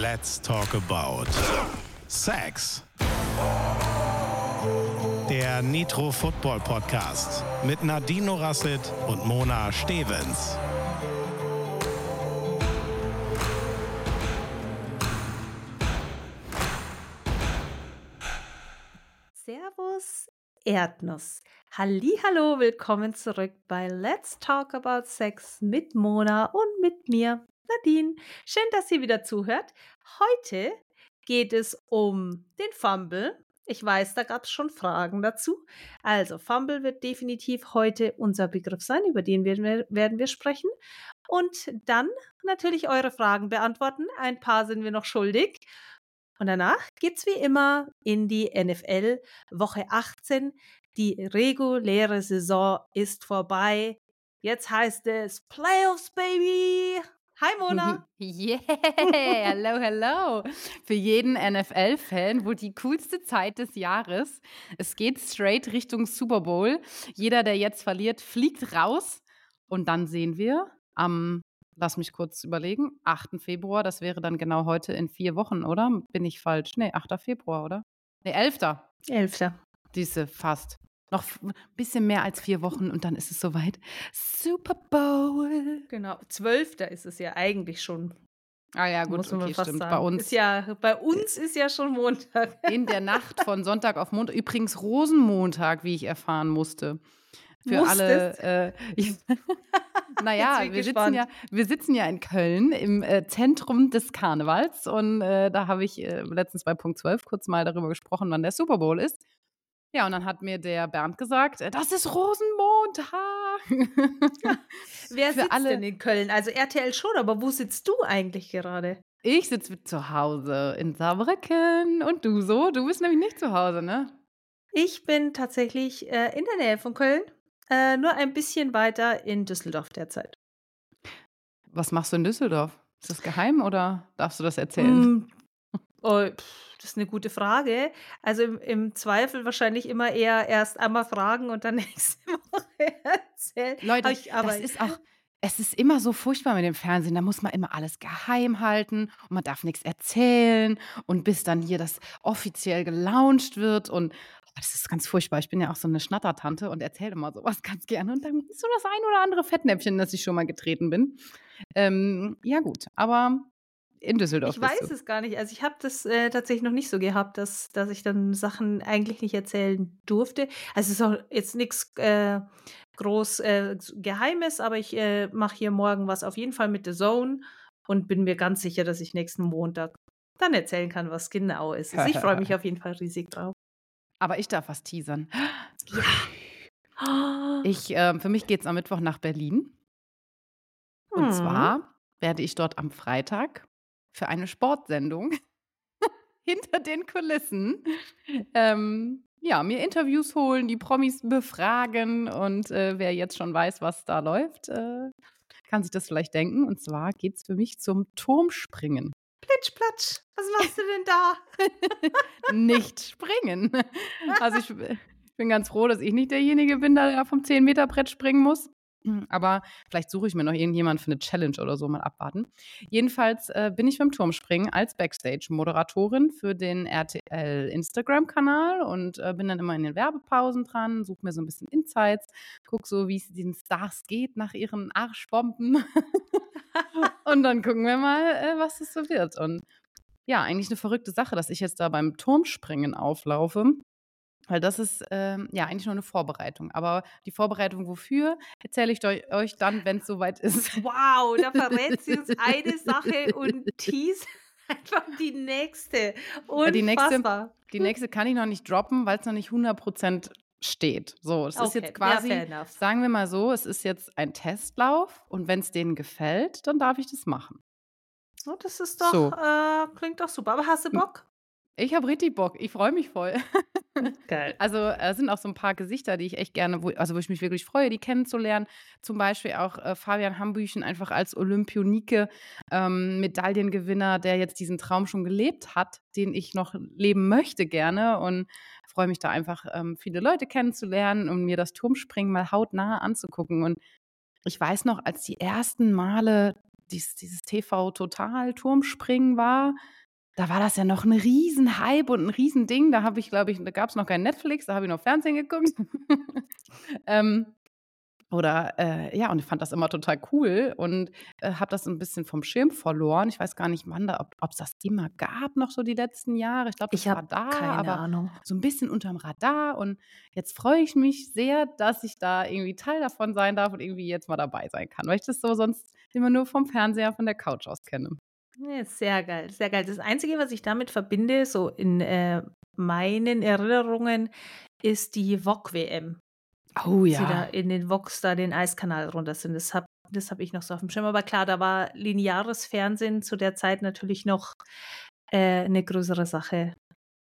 Let's talk about Sex. Der Nitro Football Podcast mit Nadine Rasset und Mona Stevens. Servus Erdnuss. Hallo, willkommen zurück bei Let's Talk About Sex mit Mona und mit mir, Nadine. Schön, dass ihr wieder zuhört. Heute geht es um den Fumble. Ich weiß, da gab es schon Fragen dazu. Also, Fumble wird definitiv heute unser Begriff sein, über den werden wir, werden wir sprechen. Und dann natürlich eure Fragen beantworten. Ein paar sind wir noch schuldig. Und danach geht's wie immer in die NFL Woche 18. Die reguläre Saison ist vorbei. Jetzt heißt es Playoffs, Baby. Hi Mona. Yeah, hello, hello. Für jeden NFL-Fan wohl die coolste Zeit des Jahres. Es geht straight Richtung Super Bowl. Jeder, der jetzt verliert, fliegt raus. Und dann sehen wir am, lass mich kurz überlegen, 8. Februar, das wäre dann genau heute in vier Wochen, oder? Bin ich falsch? Nee, 8. Februar, oder? Nee, 11. 11. Diese fast. Noch ein bisschen mehr als vier Wochen und dann ist es soweit. Super Bowl. Genau, 12. ist es ja eigentlich schon. Ah ja, gut, muss okay, stimmt. sagen. Bei uns Ist ja, bei uns ist ja schon Montag. in der Nacht von Sonntag auf Montag. Übrigens Rosenmontag, wie ich erfahren musste. Für Musstest? alle. Äh, ich, naja, wir sitzen, ja, wir sitzen ja in Köln im äh, Zentrum des Karnevals und äh, da habe ich äh, letztens bei Punkt 12 kurz mal darüber gesprochen, wann der Super Bowl ist. Ja, und dann hat mir der Bernd gesagt, äh, das ist Rosenmontag. Wer Für sitzt alle- denn in Köln? Also RTL schon, aber wo sitzt du eigentlich gerade? ich sitze zu Hause in Saarbrücken und du so? Du bist nämlich nicht zu Hause, ne? Ich bin tatsächlich äh, in der Nähe von Köln, äh, nur ein bisschen weiter in Düsseldorf derzeit. Was machst du in Düsseldorf? Ist das geheim oder darfst du das erzählen? Mm, oh, pff, das ist eine gute Frage. Also im, im Zweifel wahrscheinlich immer eher erst einmal fragen und dann nächste Woche erzählen. Leute, ich, aber das ist auch, es ist immer so furchtbar mit dem Fernsehen. Da muss man immer alles geheim halten und man darf nichts erzählen und bis dann hier das offiziell gelauncht wird und oh, das ist ganz furchtbar. Ich bin ja auch so eine Schnattertante und erzähle immer sowas ganz gerne und dann ist so das ein oder andere Fettnäpfchen, dass ich schon mal getreten bin. Ähm, ja gut, aber in Düsseldorf ich weiß es gar nicht. Also ich habe das äh, tatsächlich noch nicht so gehabt, dass, dass ich dann Sachen eigentlich nicht erzählen durfte. Also es ist auch jetzt nichts äh, groß äh, Geheimes, aber ich äh, mache hier morgen was auf jeden Fall mit The Zone und bin mir ganz sicher, dass ich nächsten Montag dann erzählen kann, was genau ist. Also ich freue mich auf jeden Fall riesig drauf. Aber ich darf was teasern. Ja. Ich, ähm, für mich geht es am Mittwoch nach Berlin. Und Mhm. zwar werde ich dort am Freitag für eine Sportsendung hinter den Kulissen ähm, ja, mir Interviews holen, die Promis befragen und äh, wer jetzt schon weiß, was da läuft, äh, kann sich das vielleicht denken. Und zwar geht es für mich zum Turmspringen. Plitsch, platsch. Was machst du denn da? Nicht springen. Also ich bin ganz froh, dass ich nicht derjenige bin, der vom 10-Meter-Brett springen muss. Aber vielleicht suche ich mir noch irgendjemand für eine Challenge oder so mal abwarten. Jedenfalls äh, bin ich beim Turmspringen als Backstage-Moderatorin für den RTL Instagram-Kanal und äh, bin dann immer in den Werbepausen dran, suche mir so ein bisschen Insights, gucke so, wie es den Stars geht nach ihren Arschbomben. und dann gucken wir mal, äh, was es so wird. Und ja, eigentlich eine verrückte Sache, dass ich jetzt da beim Turmspringen auflaufe. Weil das ist ähm, ja eigentlich nur eine Vorbereitung. Aber die Vorbereitung wofür, erzähle ich eu- euch dann, wenn es soweit ist. Wow, da verrät sie uns eine Sache und teast einfach die nächste. Unfassbar. die nächste- Die nächste kann ich noch nicht droppen, weil es noch nicht 100% steht. So, es ist Okay, jetzt quasi, ja, sagen wir mal so, es ist jetzt ein Testlauf und wenn es denen gefällt, dann darf ich das machen. Oh, das ist doch, So. äh, klingt doch super. Aber hast du Bock? Ich habe richtig Bock, ich freue mich voll. Geil. Also es sind auch so ein paar Gesichter, die ich echt gerne, wo, also wo ich mich wirklich freue, die kennenzulernen. Zum Beispiel auch äh, Fabian Hambüchen einfach als Olympionike, ähm, Medaillengewinner, der jetzt diesen Traum schon gelebt hat, den ich noch leben möchte gerne und freue mich da einfach ähm, viele Leute kennenzulernen und mir das Turmspringen mal hautnah anzugucken. Und ich weiß noch, als die ersten Male dieses, dieses TV-Total-Turmspringen war, da war das ja noch ein Riesenhype und ein Riesending. Da habe ich, glaube ich, da gab es noch kein Netflix, da habe ich noch Fernsehen geguckt. ähm, oder äh, ja, und ich fand das immer total cool und äh, habe das ein bisschen vom Schirm verloren. Ich weiß gar nicht, wann da, ob es das immer gab, noch so die letzten Jahre. Ich glaube, Ich das war habe da, keine aber Ahnung. so ein bisschen unterm Radar. Und jetzt freue ich mich sehr, dass ich da irgendwie Teil davon sein darf und irgendwie jetzt mal dabei sein kann, weil ich das so sonst immer nur vom Fernseher, von der Couch aus kenne. Ja, sehr geil, sehr geil. Das Einzige, was ich damit verbinde, so in äh, meinen Erinnerungen, ist die VOG-WM. Oh Sie da in den VOGs da den Eiskanal runter sind. Das habe das hab ich noch so auf dem Schirm. Aber klar, da war lineares Fernsehen zu der Zeit natürlich noch äh, eine größere Sache,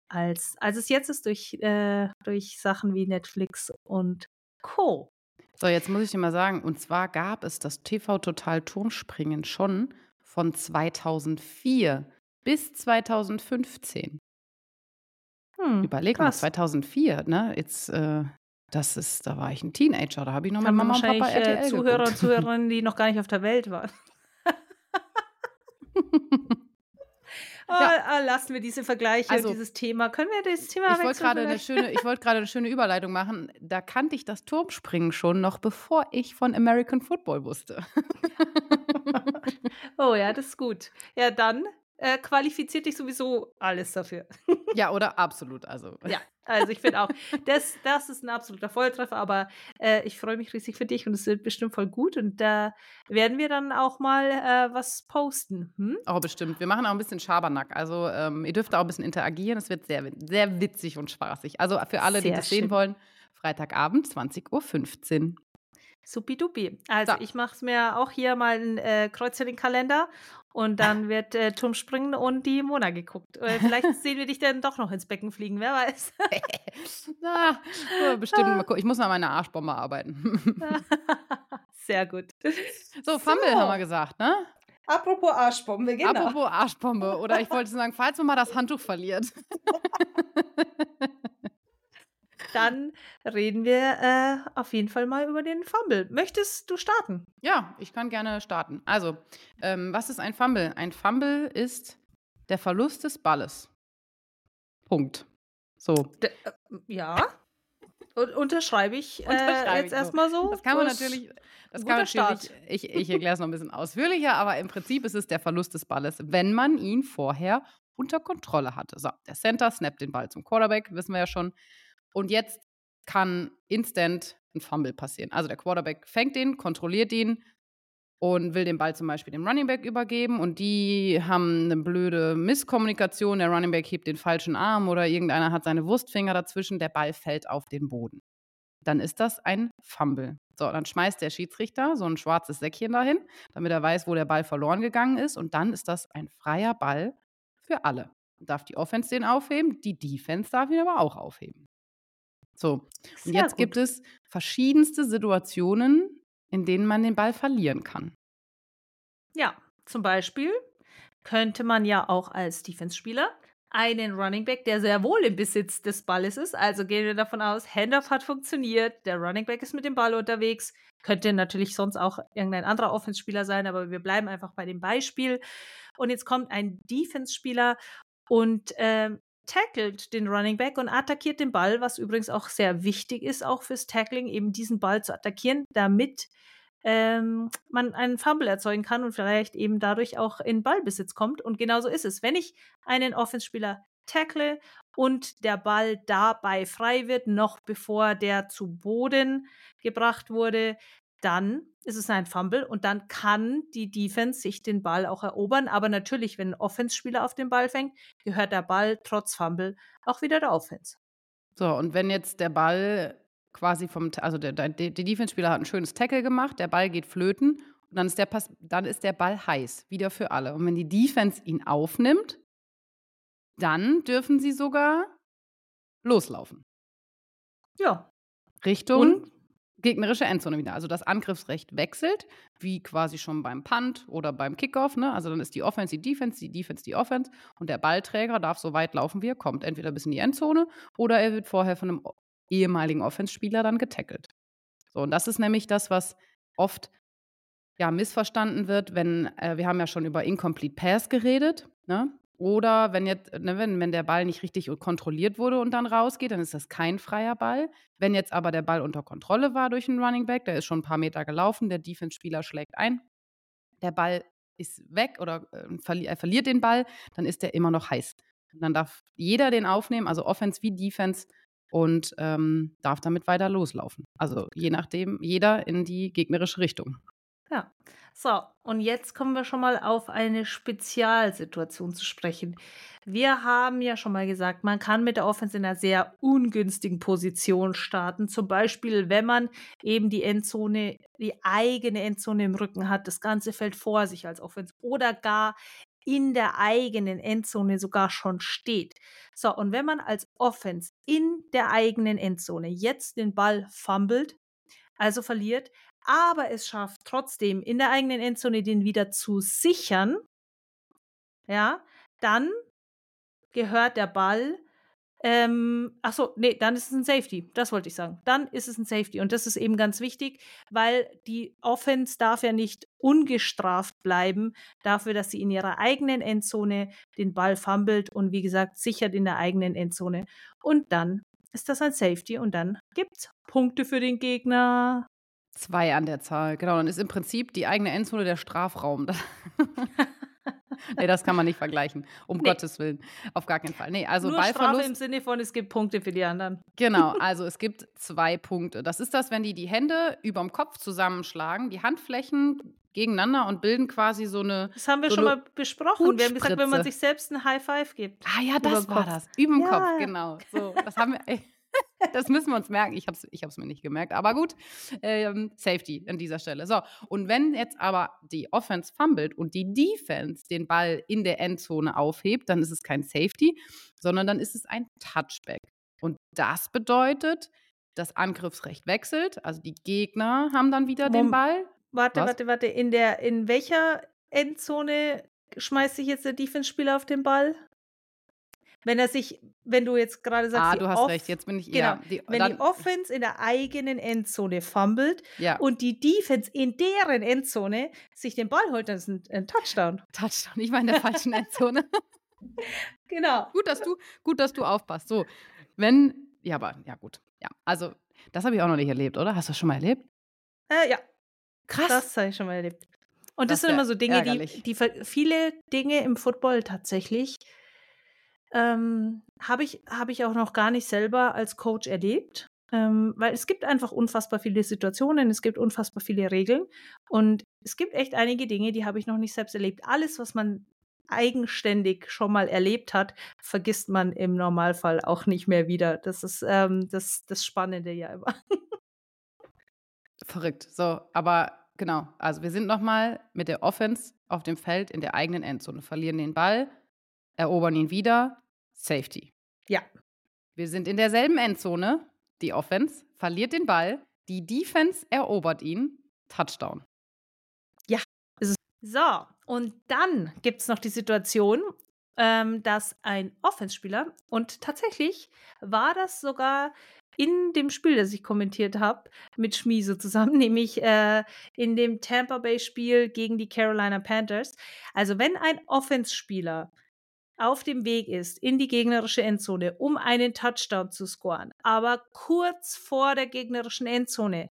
als, als es jetzt ist durch, äh, durch Sachen wie Netflix und Co. So, jetzt muss ich dir mal sagen, und zwar gab es das TV Total Turmspringen schon von 2004 bis 2015. Hm, Überleg mal, krass. 2004, ne? Jetzt, äh, das ist, da war ich ein Teenager, da habe ich noch mit Mama und Papa wahrscheinlich äh, RTL Zuhörer und geguckt. Zuhörerinnen, die noch gar nicht auf der Welt waren. Ja. Ah, ah, lassen wir diese Vergleiche Also, dieses Thema. Können wir das Thema Ich wollte gerade eine schöne, ich wollte gerade eine schöne Überleitung machen. Da kannte ich das Turmspringen schon noch, bevor ich von American Football wusste. Oh ja, das ist gut. Ja, dann äh, qualifiziert dich sowieso alles dafür. Ja, oder absolut. Also, Ja, also ich finde auch, das, das ist ein absoluter Volltreffer, aber äh, ich freue mich riesig für dich und es wird bestimmt voll gut und da werden wir dann auch mal äh, was posten. Hm? Oh, bestimmt. Wir machen auch ein bisschen Schabernack. Also, ähm, ihr dürft auch ein bisschen interagieren. Es wird sehr, sehr witzig und spaßig. Also, für alle, die Sehr das sehen schön. wollen, Freitagabend, 20.15 Uhr. Supidupi. Also So. ich mache es mir auch hier mal ein äh, Kreuz in den Kalender und dann wird äh, Turmspringen und die Mona geguckt. Äh, vielleicht sehen wir dich dann doch noch ins Becken fliegen, wer weiß. Na, bestimmt. Mal gucken. Ich muss an meiner Arschbombe arbeiten. Sehr gut. so, Fumble haben wir gesagt, ne? Apropos Arschbombe, genau. Apropos Arschbombe. Oder ich wollte sagen, falls man mal das Handtuch verliert. Dann reden wir äh, auf jeden Fall mal über den Fumble. Möchtest du starten? Ja, ich kann gerne starten. Also, ähm, was ist ein Fumble? Ein Fumble ist der Verlust des Balles. Punkt. So. D äh, ja. Und unterschreibe ich, äh, Unterschreibe jetzt erstmal so. Das kann man natürlich, das kann natürlich, ich, ich erkläre es noch ein bisschen ausführlicher, aber im Prinzip ist es der Verlust des Balles, wenn man ihn vorher unter Kontrolle hatte. So, der Center snappt den Ball zum Quarterback, wissen wir ja schon. Und jetzt kann instant ein Fumble passieren. Also der Quarterback fängt den, kontrolliert ihn und will den Ball zum Beispiel dem Running Back übergeben und die haben eine blöde Misskommunikation. Der Running Back hebt den falschen Arm oder irgendeiner hat seine Wurstfinger dazwischen, der Ball fällt auf den Boden. Dann ist das ein Fumble. So, dann schmeißt der Schiedsrichter so ein schwarzes Säckchen dahin, damit er weiß, wo der Ball verloren gegangen ist. Und dann ist das ein freier Ball für alle. Darf die Offense den aufheben, die Defense darf ihn aber auch aufheben. So, und Sehr jetzt gut. gibt es verschiedenste Situationen, in denen man den Ball verlieren kann. Ja, zum Beispiel könnte man ja auch als Defense-Spieler einen Running Back, der sehr wohl im Besitz des Balles ist, also gehen wir davon aus, Handoff hat funktioniert, der Running Back ist mit dem Ball unterwegs, könnte natürlich sonst auch irgendein anderer Offense-Spieler sein, aber wir bleiben einfach bei dem Beispiel. Und jetzt kommt ein Defense-Spieler und ähm, tackelt den Running Back und attackiert den Ball, was übrigens auch sehr wichtig ist, auch fürs Tackling, eben diesen Ball zu attackieren, damit ähm, man einen Fumble erzeugen kann und vielleicht eben dadurch auch in Ballbesitz kommt. Und genauso ist es. Wenn ich einen Offenspieler tackle und der Ball dabei frei wird, noch bevor der zu Boden gebracht wurde, dann ist es ein Fumble und dann kann die Defense sich den Ball auch erobern. Aber natürlich, wenn ein Offenspieler auf den Ball fängt, gehört der Ball trotz Fumble auch wieder der Offense. So, und wenn jetzt der Ball quasi vom, also der, der, der Defense-Spieler hat ein schönes Tackle gemacht, der Ball geht flöten und dann ist, der Pass, dann ist der Ball heiß, wieder für alle. Und wenn die Defense ihn aufnimmt, dann dürfen sie sogar loslaufen. Ja. Richtung Und gegnerische Endzone wieder. Also das Angriffsrecht wechselt, wie quasi schon beim Punt oder beim Kickoff. Ne? Also dann ist die Offense die Defense, die Defense die Offense und der Ballträger darf so weit laufen, wie er kommt. Entweder bis in die Endzone oder er wird vorher von einem ehemaligen Offense-Spieler dann getackelt. So, und das ist nämlich das, was oft ja, missverstanden wird, wenn, äh, wir haben ja schon über Incomplete Pass geredet, ne? Oder wenn jetzt, ne, wenn, wenn der Ball nicht richtig kontrolliert wurde und dann rausgeht, dann ist das kein freier Ball. Wenn jetzt aber der Ball unter Kontrolle war durch einen Running Back, der ist schon ein paar Meter gelaufen, der Defense-Spieler schlägt ein, der Ball ist weg oder äh, er verliert den Ball, dann ist der immer noch heiß. Und dann darf jeder den aufnehmen, also Offense wie Defense, und ähm, darf damit weiter loslaufen. Also je nachdem, jeder in die gegnerische Richtung. Ja. So, und jetzt kommen wir schon mal auf eine Spezialsituation zu sprechen. Wir haben ja schon mal gesagt, man kann mit der Offense in einer sehr ungünstigen Position starten. Zum Beispiel, wenn man eben die Endzone, die eigene Endzone im Rücken hat, das ganze Feld vor sich als Offense oder gar in der eigenen Endzone sogar schon steht. So, und wenn man als Offense in der eigenen Endzone jetzt den Ball fummelt, also verliert, aber es schafft trotzdem in der eigenen Endzone den wieder zu sichern, ja, dann gehört der Ball ähm, ach so, nee, dann ist es ein Safety. Das wollte ich sagen. Dann ist es ein Safety. Und das ist eben ganz wichtig, weil die Offense darf ja nicht ungestraft bleiben dafür, dass sie in ihrer eigenen Endzone den Ball fummelt und wie gesagt sichert in der eigenen Endzone. Und dann ist das ein Safety und dann gibt es Punkte für den Gegner. Zwei an der Zahl, genau. Dann ist im Prinzip die eigene Endzone der Strafraum. nee, das kann man nicht vergleichen. Um nee. Gottes Willen. Auf gar keinen Fall. Nee, also Nur Ballverlust. Strafe im Sinne von, es gibt Punkte für die anderen. Genau, also es gibt zwei Punkte. Das ist das, wenn die die Hände überm Kopf zusammenschlagen, die Handflächen gegeneinander und bilden quasi so eine. Das haben wir so schon mal besprochen. Wir haben gesagt, wenn man sich selbst ein High Five gibt. Ah ja, das war das. Überm ja. Kopf, genau. So, das haben wir. Ey. Das müssen wir uns merken. Ich habe es ich mir nicht gemerkt. Aber gut, ähm, Safety an dieser Stelle. So, und wenn jetzt aber die Offense fummelt und die Defense den Ball in der Endzone aufhebt, dann ist es kein Safety, sondern dann ist es ein Touchback. Und das bedeutet, das Angriffsrecht wechselt. Also die Gegner haben dann wieder Mom den Ball. Warte, Was? warte, warte. In, der, in welcher Endzone schmeißt sich jetzt der Defense-Spieler auf den Ball? Wenn er sich, wenn du jetzt gerade sagst, ah, du hast recht, jetzt bin ich genau, ja, die, wenn die Offense in der eigenen Endzone fummelt ja. und die Defense in deren Endzone sich den Ball holt, dann ist ein, ein Touchdown. Touchdown, ich war in der falschen Endzone. genau. Gut, dass du, gut, dass du aufpasst. So, wenn, ja, aber ja gut, ja, also das habe ich auch noch nicht erlebt, oder? Hast du das schon mal erlebt? Äh, ja. Krass. Das habe ich schon mal erlebt. Und das, das sind immer so Dinge, die, die viele Dinge im Football tatsächlich ähm, habe ich, hab ich auch noch gar nicht selber als Coach erlebt. Ähm, weil es gibt einfach unfassbar viele Situationen, es gibt unfassbar viele Regeln und es gibt echt einige Dinge, die habe ich noch nicht selbst erlebt. Alles, was man eigenständig schon mal erlebt hat, vergisst man im Normalfall auch nicht mehr wieder. Das ist ähm, das, das Spannende ja immer. Verrückt. So, aber genau. Also wir sind nochmal mit der Offense auf dem Feld in der eigenen Endzone, verlieren den Ball, erobern ihn wieder, Safety. Ja. Wir sind in derselben Endzone. Die Offense verliert den Ball, die Defense erobert ihn, Touchdown. Ja. So, und dann gibt es noch die Situation, ähm, dass ein Offenspieler, und tatsächlich war das sogar in dem Spiel, das ich kommentiert habe, mit Schmiese zusammen, nämlich äh, in dem Tampa Bay-Spiel gegen die Carolina Panthers. Also wenn ein Offenspieler auf dem Weg ist in die gegnerische Endzone, um einen Touchdown zu scoren, aber kurz vor der gegnerischen Endzone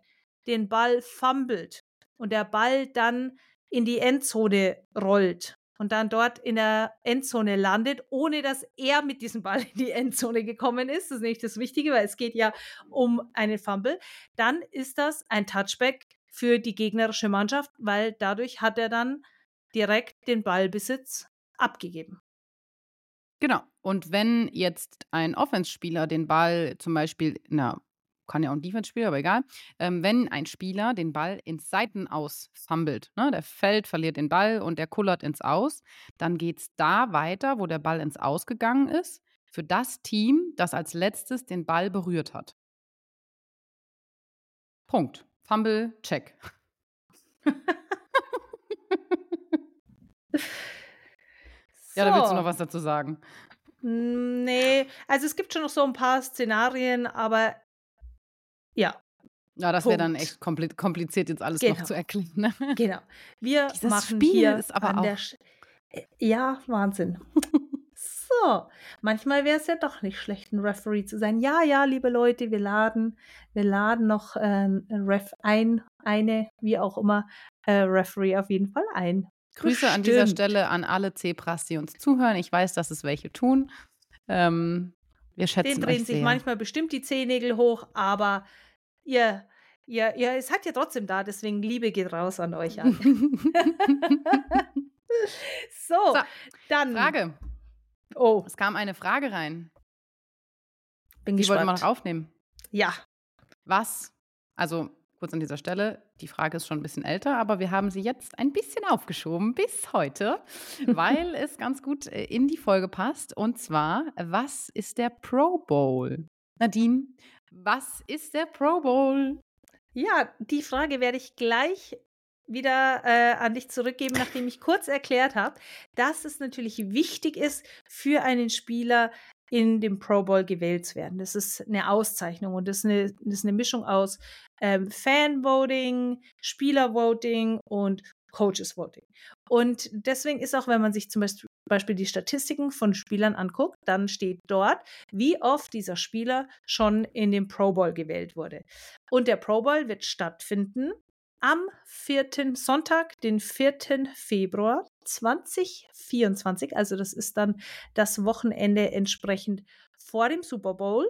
den Ball fummelt und der Ball dann in die Endzone rollt und dann dort in der Endzone landet, ohne dass er mit diesem Ball in die Endzone gekommen ist. Das ist nicht das Wichtige, weil es geht ja um einen Fumble. Dann ist das ein Touchback für die gegnerische Mannschaft, weil dadurch hat er dann direkt den Ballbesitz abgegeben. Genau. Und wenn jetzt ein Offense-Spieler den Ball zum Beispiel, na, kann ja auch ein Defense-Spieler, aber egal, ähm, wenn ein Spieler den Ball ins Seitenaus fummelt, ne, der fällt, verliert den Ball und der kullert ins Aus, dann geht es da weiter, wo der Ball ins Aus gegangen ist, für das Team, das als letztes den Ball berührt hat. Punkt. Fumble, check. Ja, da willst du noch was dazu sagen. Nee, also es gibt schon noch so ein paar Szenarien, aber ja, Ja, das wäre dann echt kompliziert, jetzt alles genau. noch zu erklären. Ne? Genau. Wir Dieses machen Spiel hier ist aber an auch äh, Ja, Wahnsinn. so, manchmal wäre es ja doch nicht schlecht, ein Referee zu sein. Ja, ja, liebe Leute, wir laden, wir laden noch äh, Ref ein, eine, wie auch immer, äh, Referee auf jeden Fall ein. Grüße an dieser Stelle an alle Zebras, die uns zuhören. Ich weiß, dass es welche tun. Ähm, wir schätzen Den drehen sich sehr. manchmal bestimmt die Zehennägel hoch, aber ihr, ihr, ihr seid ja trotzdem da, deswegen Liebe geht raus an euch alle. so, So, dann. Frage. Oh, Es kam eine Frage rein. bin Die wollten wir gespannt. noch aufnehmen. Ja, Was, also kurz an dieser Stelle, die Frage ist schon ein bisschen älter, aber wir haben sie jetzt ein bisschen aufgeschoben bis heute, weil es ganz gut äh, in die Folge passt. Und zwar, was ist der Pro Bowl? Nadine, was ist der Pro Bowl? ja, die Frage werde ich gleich wieder äh, an dich zurückgeben, nachdem ich kurz erklärt habe, dass es natürlich wichtig ist, für einen Spieler in dem Pro Bowl gewählt zu werden. Das ist eine Auszeichnung und das ist eine, das ist eine Mischung aus ähm, Fan-Voting, Spieler-Voting und Coaches-Voting. Und deswegen ist auch, wenn man sich zum Beispiel Beispiel die Statistiken von Spielern anguckt, dann steht dort, wie oft dieser Spieler schon in den Pro Bowl gewählt wurde. Und der Pro Bowl wird stattfinden am 4. Sonntag, den 4. Februar 2024. Also das ist dann das Wochenende entsprechend vor dem Super Bowl.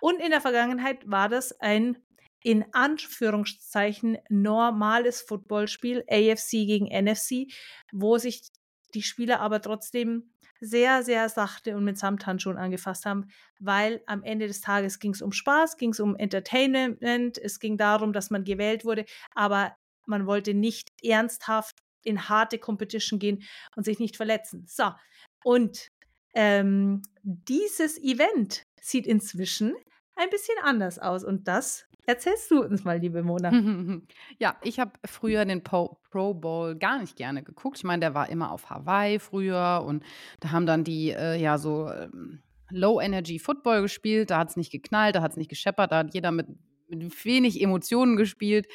Und in der Vergangenheit war das ein in Anführungszeichen normales Footballspiel, AFC gegen NFC, wo sich die Spieler aber trotzdem sehr, sehr sachte und mit Samthandschuhen angefasst haben, weil am Ende des Tages ging es um Spaß, ging es um Entertainment, es ging darum, dass man gewählt wurde, aber man wollte nicht ernsthaft in harte Competition gehen und sich nicht verletzen. So, und ähm, dieses Event sieht inzwischen ein bisschen anders aus und das erzählst du uns mal, liebe Mona. Ja, ich habe früher den Po- Pro Bowl gar nicht gerne geguckt. Ich meine, der war immer auf Hawaii früher und da haben dann die äh, ja so ähm, Low Energy Football gespielt. Da hat es nicht geknallt, da hat es nicht gescheppert, da hat jeder mit, mit wenig Emotionen gespielt.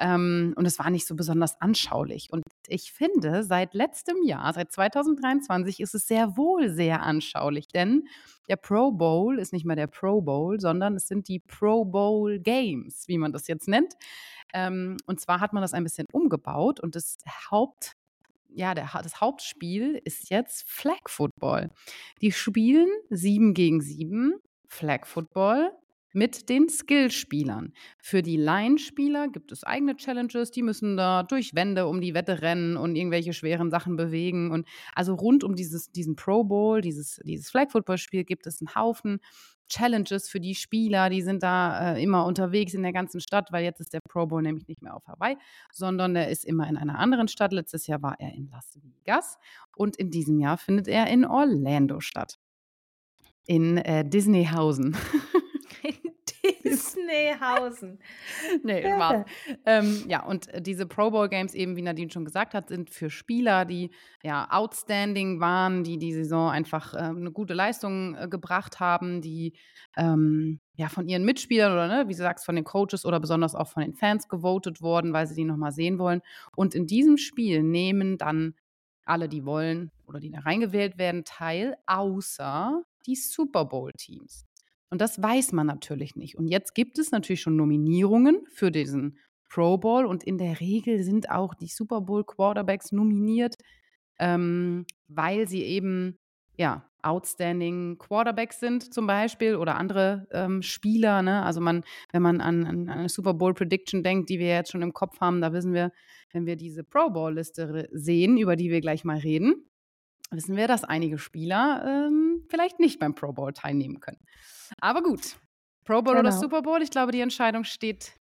Ähm, und es war nicht so besonders anschaulich. Und ich finde, seit letztem Jahr, seit 2023, ist es sehr wohl sehr anschaulich, denn der Pro Bowl ist nicht mehr der Pro Bowl, sondern es sind die Pro Bowl Games, wie man das jetzt nennt. Ähm, und zwar hat man das ein bisschen umgebaut und das Haupt, ja, der, das Hauptspiel ist jetzt Flag Football. Die spielen sieben gegen sieben Flag Football mit den Skillspielern. Für die Line-Spieler gibt es eigene Challenges, die müssen da durch Wände um die Wette rennen und irgendwelche schweren Sachen bewegen. Und also rund um dieses, diesen Pro Bowl, dieses, dieses Flag-Football-Spiel gibt es einen Haufen Challenges für die Spieler, die sind da äh, immer unterwegs in der ganzen Stadt, weil jetzt ist der Pro Bowl nämlich nicht mehr auf Hawaii, sondern der ist immer in einer anderen Stadt. Letztes Jahr war er in Las Vegas und in diesem Jahr findet er in Orlando statt. In äh, Disneyhausen. Disneyhausen. nee, Spaß. ähm, ja, und äh, diese Pro Bowl Games, eben wie Nadine schon gesagt hat, sind für Spieler, die ja outstanding waren, die die Saison einfach ähm, eine gute Leistung äh, gebracht haben, die ähm, ja von ihren Mitspielern oder ne, wie du sagst, von den Coaches oder besonders auch von den Fans gewotet wurden, weil sie die nochmal sehen wollen. Und in diesem Spiel nehmen dann alle, die wollen oder die da reingewählt werden, teil, außer die Super Bowl-Teams. Und das weiß man natürlich nicht. Und jetzt gibt es natürlich schon Nominierungen für diesen Pro Bowl und in der Regel sind auch die Super Bowl Quarterbacks nominiert, ähm, weil sie eben ja outstanding Quarterbacks sind zum Beispiel oder andere ähm, Spieler. Ne? Also man, wenn man an, an eine Super Bowl Prediction denkt, die wir jetzt schon im Kopf haben, da wissen wir, wenn wir diese Pro Bowl Liste sehen, über die wir gleich mal reden, wissen wir, dass einige Spieler ähm, vielleicht nicht beim Pro Bowl teilnehmen können. Aber gut, Pro Bowl oder Genau. Super Bowl, ich glaube, die Entscheidung steht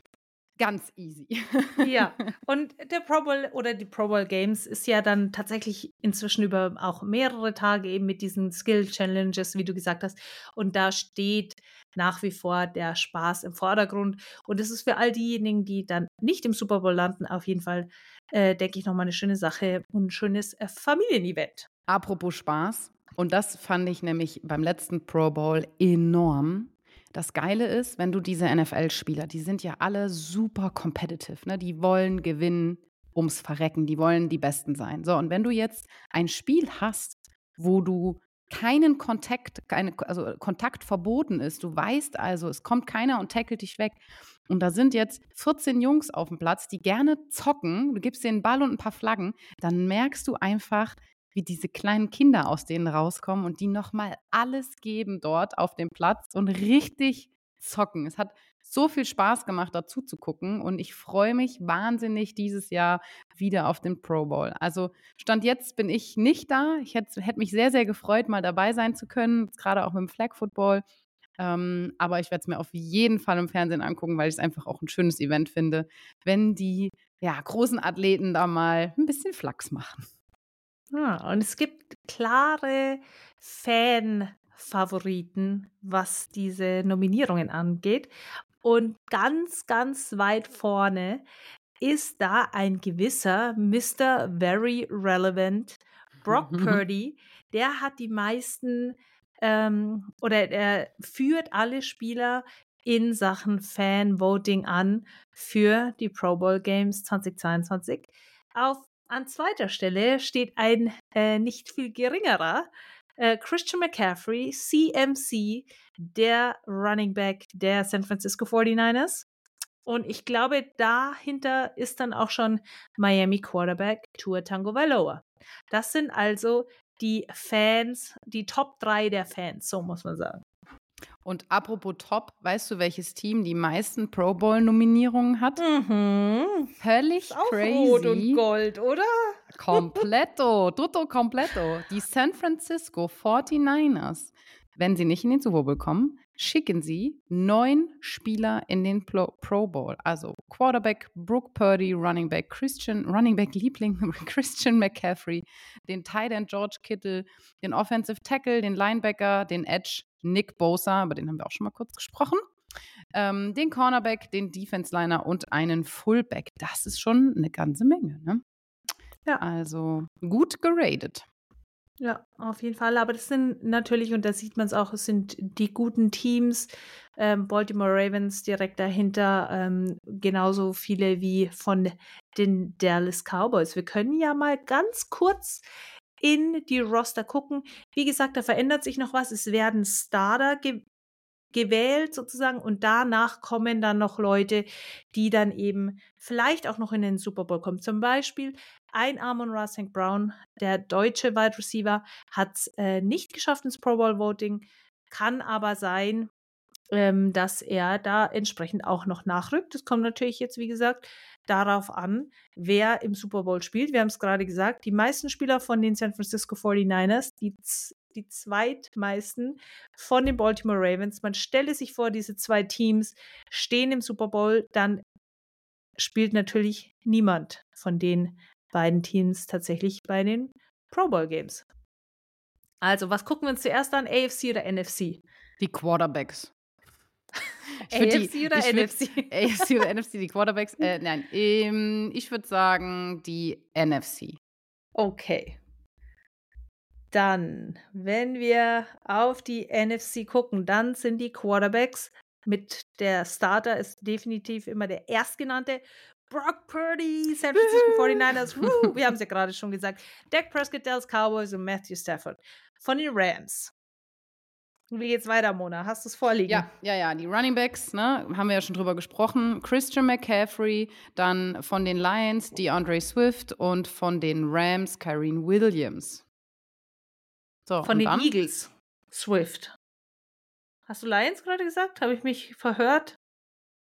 ganz easy. Ja, und der Pro Bowl oder die Pro Bowl Games ist ja dann tatsächlich inzwischen über auch mehrere Tage eben mit diesen Skill Challenges, wie du gesagt hast. Und da steht nach wie vor der Spaß im Vordergrund. Und es ist für all diejenigen, die dann nicht im Super Bowl landen, auf jeden Fall, äh, denke ich, nochmal eine schöne Sache und ein schönes äh, Familienevent. Apropos Spaß, und das fand ich nämlich beim letzten Pro Bowl enorm. das Geile ist, wenn du diese NFL-Spieler, die sind ja alle super competitive, ne? Die wollen gewinnen ums Verrecken, die wollen die Besten sein. So, und wenn du jetzt ein Spiel hast, wo du keinen Kontakt, keine, also Kontakt verboten ist, du weißt also, es kommt keiner und tackelt dich weg. Und da sind jetzt 14 Jungs auf dem Platz, die gerne zocken, du gibst denen einen Ball und ein paar Flaggen, dann merkst du einfach, wie diese kleinen Kinder aus denen rauskommen und die nochmal alles geben dort auf dem Platz und richtig zocken. Es hat so viel Spaß gemacht, dazu zu gucken und ich freue mich wahnsinnig dieses Jahr wieder auf den Pro Bowl. Also Stand jetzt bin ich nicht da. Ich hätte, hätte mich sehr, sehr gefreut, mal dabei sein zu können, gerade auch mit dem Flag Football. Ähm, aber ich werde es mir auf jeden Fall im Fernsehen angucken, weil ich es einfach auch ein schönes Event finde, wenn die ja, großen Athleten da mal ein bisschen Flachs machen. Ah, und es gibt klare Fan-Favoriten, was diese Nominierungen angeht. Und ganz, ganz weit vorne ist da ein gewisser Mr. Very Relevant Brock Purdy. Der hat die meisten ähm, oder er führt alle Spieler in Sachen Fan-Voting an für die Pro Bowl Games 2022. Auf an zweiter Stelle steht ein äh, nicht viel geringerer äh, Christian McCaffrey, CMC, der Running Back der San Francisco 49ers. Und ich glaube, dahinter ist dann auch schon Miami Quarterback Tua Tango Valoa. Das sind also die Fans, die Top 3 der Fans, so muss man sagen. Und apropos Top, weißt du, welches Team die meisten Pro Bowl-Nominierungen hat? Mhm. Völlig Auch crazy. Rot und Gold, oder? Completo, tutto completo. Die San Francisco 49ers, wenn sie nicht in den Super Bowl kommen, schicken sie neun Spieler in den Pro, Pro Bowl. Also Quarterback Brooke Purdy, Running Back Christian, Running Back Liebling Christian McCaffrey, den Tight End George Kittle, den Offensive Tackle, den Linebacker, den Edge Nick Bosa, über den haben wir auch schon mal kurz gesprochen. Ähm, den Cornerback, den Defense Liner und einen Fullback. Das ist schon eine ganze Menge, ne? Ja. Also gut geradet. Ja, auf jeden Fall. Aber das sind natürlich, und da sieht man es auch, es sind die guten Teams. Ähm, Baltimore Ravens direkt dahinter, ähm, genauso viele wie von den Dallas Cowboys. Wir können ja mal ganz kurz in die Roster gucken. Wie gesagt, da verändert sich noch was. Es werden Starter ge gewählt sozusagen und danach kommen dann noch Leute, die dann eben vielleicht auch noch in den Super Bowl kommen. Zum Beispiel ein Amon Ra St. Brown, der deutsche Wide Receiver, hat es äh, nicht geschafft ins Pro Bowl Voting, kann aber sein, ähm, dass er da entsprechend auch noch nachrückt. Das kommt natürlich jetzt, wie gesagt, darauf an, wer im Super Bowl spielt. Wir haben es gerade gesagt, die meisten Spieler von den San Francisco 49ers, die, die zweitmeisten von den Baltimore Ravens. Man stelle sich vor, diese zwei Teams stehen im Super Bowl, dann spielt natürlich niemand von den beiden Teams tatsächlich bei den Pro Bowl Games. Also, was gucken wir uns zuerst an, AFC oder NFC? Die Quarterbacks. AFC die, oder NFC? Würd, AFC oder NFC, die Quarterbacks? Äh, nein, ähm, ich würde sagen die NFC. Okay. Dann, wenn wir auf die NFC gucken, dann sind die Quarterbacks mit der Starter ist definitiv immer der erstgenannte Brock Purdy, San Francisco 49ers, woo, wir haben es ja gerade schon gesagt, Dak Prescott, Dallas Cowboys und Matthew Stafford von den Rams. Wie geht's weiter, Mona? Hast du es vorliegen? Ja, ja, ja. Die Running Backs, ne, haben wir ja schon drüber gesprochen. Christian McCaffrey, dann von den Lions DeAndre Swift und von den Rams Kyrene Williams. So, von den dann? Eagles Swift. Hast du Lions gerade gesagt? Habe ich mich verhört?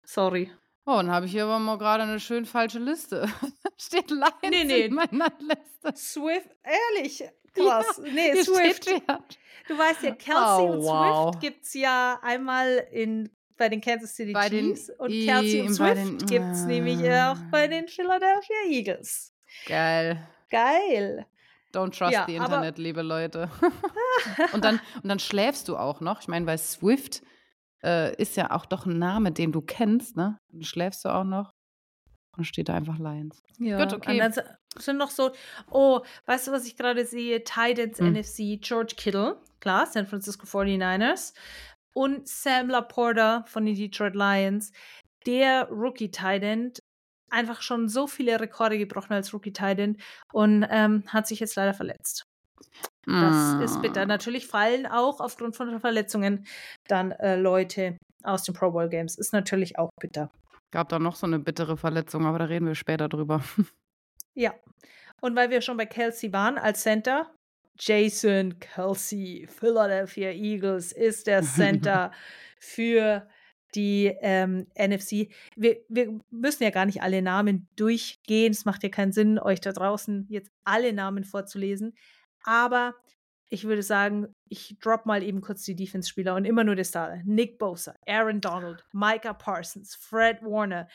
Sorry. Oh, dann habe ich hier aber mal gerade eine schön falsche Liste. Steht Lions nee, nee. in meiner Liste. Swift, ehrlich, krass. Ja, nee, Swift. Du weißt ja, Kelsey oh, und wow. Swift gibt es ja einmal in, bei den Kansas City bei Chiefs den, und Kelsey und Swift gibt es nämlich auch bei den Philadelphia Eagles. Geil. Geil. Don't trust ja, the Internet, liebe Leute. und, dann, und dann schläfst du auch noch. Ich meine, bei Swift äh, ist ja auch doch ein Name, den du kennst, ne? Dann schläfst du auch noch. Und steht da einfach Lions. Ja, Gut, okay. Und dann sind noch so, oh, weißt du, was ich gerade sehe? Titans hm. NFC, George Kittle, klar, San Francisco 49ers. und Sam Laporta von den Detroit Lions, der Rookie Titan, einfach schon so viele Rekorde gebrochen als Rookie Titan und ähm, hat sich jetzt leider verletzt. Das ist bitter. Mm. Natürlich fallen auch aufgrund von Verletzungen dann äh, Leute aus den Pro Bowl Games. Ist natürlich auch bitter. Gab da noch so eine bittere Verletzung, aber da reden wir später drüber. Ja. Und weil wir schon bei Kelsey waren als Center, Jason Kelsey, Philadelphia Eagles, ist der Center für die ähm, NFC. Wir, wir müssen ja gar nicht alle Namen durchgehen. Es macht ja keinen Sinn, euch da draußen jetzt alle Namen vorzulesen. Aber ich würde sagen, ich drop mal eben kurz die Defense-Spieler und immer nur das da. Nick Bosa, Aaron Donald, Micah Parsons, Fred Warner,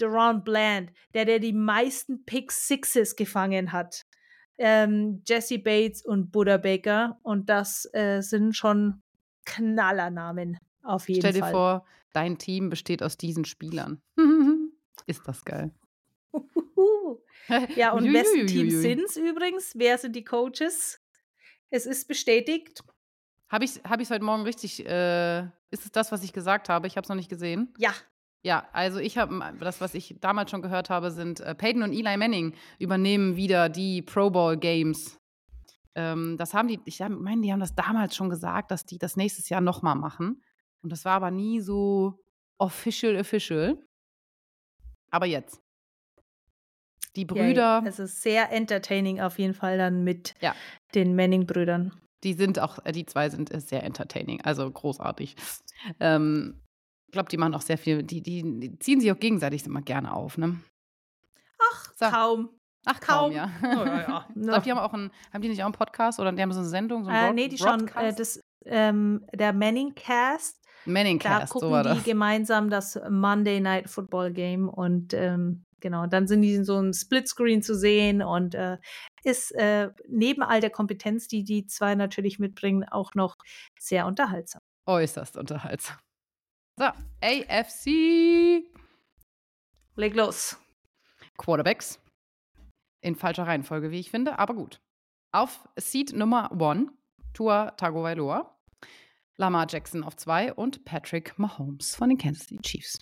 Deron Bland, der, der die meisten Pick Sixes gefangen hat. Ähm, Jesse Bates und Buddha Baker. Und das äh, sind schon Knallernamen auf jeden Stell dir Fall. vor, dein Team besteht aus diesen Spielern. Ist das geil. Ja, und wessen Team Uiuiuiui. sind es übrigens? Wer sind die Coaches? Es ist bestätigt. Habe ich es hab heute Morgen richtig, äh, ist es das, was ich gesagt habe? Ich habe es noch nicht gesehen. Ja, Ja, also ich habe, das, was ich damals schon gehört habe, sind äh, Peyton und Eli Manning übernehmen wieder die Pro Bowl Games. Ähm, das haben die, ich meine, die haben das damals schon gesagt, dass die das nächstes Jahr nochmal machen. Und das war aber nie so official, official. Aber jetzt. Die Brüder. Es ist sehr entertaining auf jeden Fall dann mit Ja. den Manning-Brüdern. die sind auch, äh, die zwei sind äh, sehr entertaining, also großartig. Ähm, ich glaube, die machen auch sehr viel, die, die, die ziehen sich auch gegenseitig immer gerne auf, ne? Ach, So. kaum. Ach, kaum, Kaum. ja. Oh, ja, ja. Ich glaube, die haben auch einen, haben die nicht auch einen Podcast oder die haben so eine Sendung, so einen Äh, nee, die schon. Äh, das, ähm, der Manning-Cast, da Manningcast, gucken so die das. gemeinsam das Monday Night Football Game und ähm, genau, dann sind die in so einem Splitscreen zu sehen und äh, ist äh, neben all der Kompetenz, die die zwei natürlich mitbringen, auch noch sehr unterhaltsam. Äußerst unterhaltsam. So, AFC Leg los. Quarterbacks. In falscher Reihenfolge, wie ich finde, aber gut. Auf Seed Nummer 1, Tua Tagovailoa, Lamar Jackson auf 2 und Patrick Mahomes von den Kansas City Chiefs.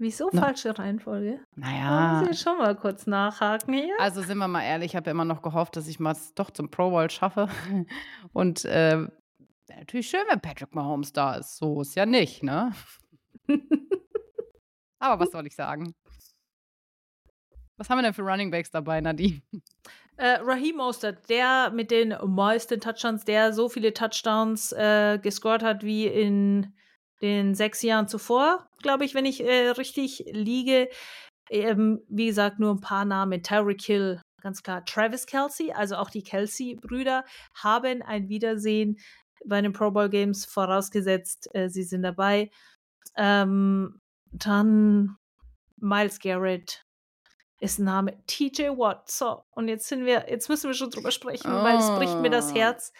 Wieso Na. falsche Reihenfolge? Da Naja, muss ich schon mal kurz nachhaken hier. also sind wir mal ehrlich, ich habe ja immer noch gehofft, dass ich mal es doch zum Pro Bowl schaffe. Und äh, natürlich schön, wenn Patrick Mahomes da ist. So ist ja nicht, ne? Aber was soll ich sagen? Was haben wir denn für Running Backs dabei, Nadine? Äh, Raheem Mostert, der mit den meisten Touchdowns, der so viele Touchdowns äh, gescored hat wie in den sechs Jahren zuvor, glaube ich, wenn ich äh, richtig liege. Ähm, wie gesagt, nur ein paar Namen. Tyreek Hill, ganz klar. Travis Kelsey, also auch die Kelsey-Brüder, haben ein Wiedersehen bei den Pro Bowl Games vorausgesetzt. Äh, sie sind dabei. Ähm, dann Miles Garrett, ist Name TJ Watt. So, und jetzt sind wir, jetzt müssen wir schon drüber sprechen, weil es bricht mir das Ah. Herz.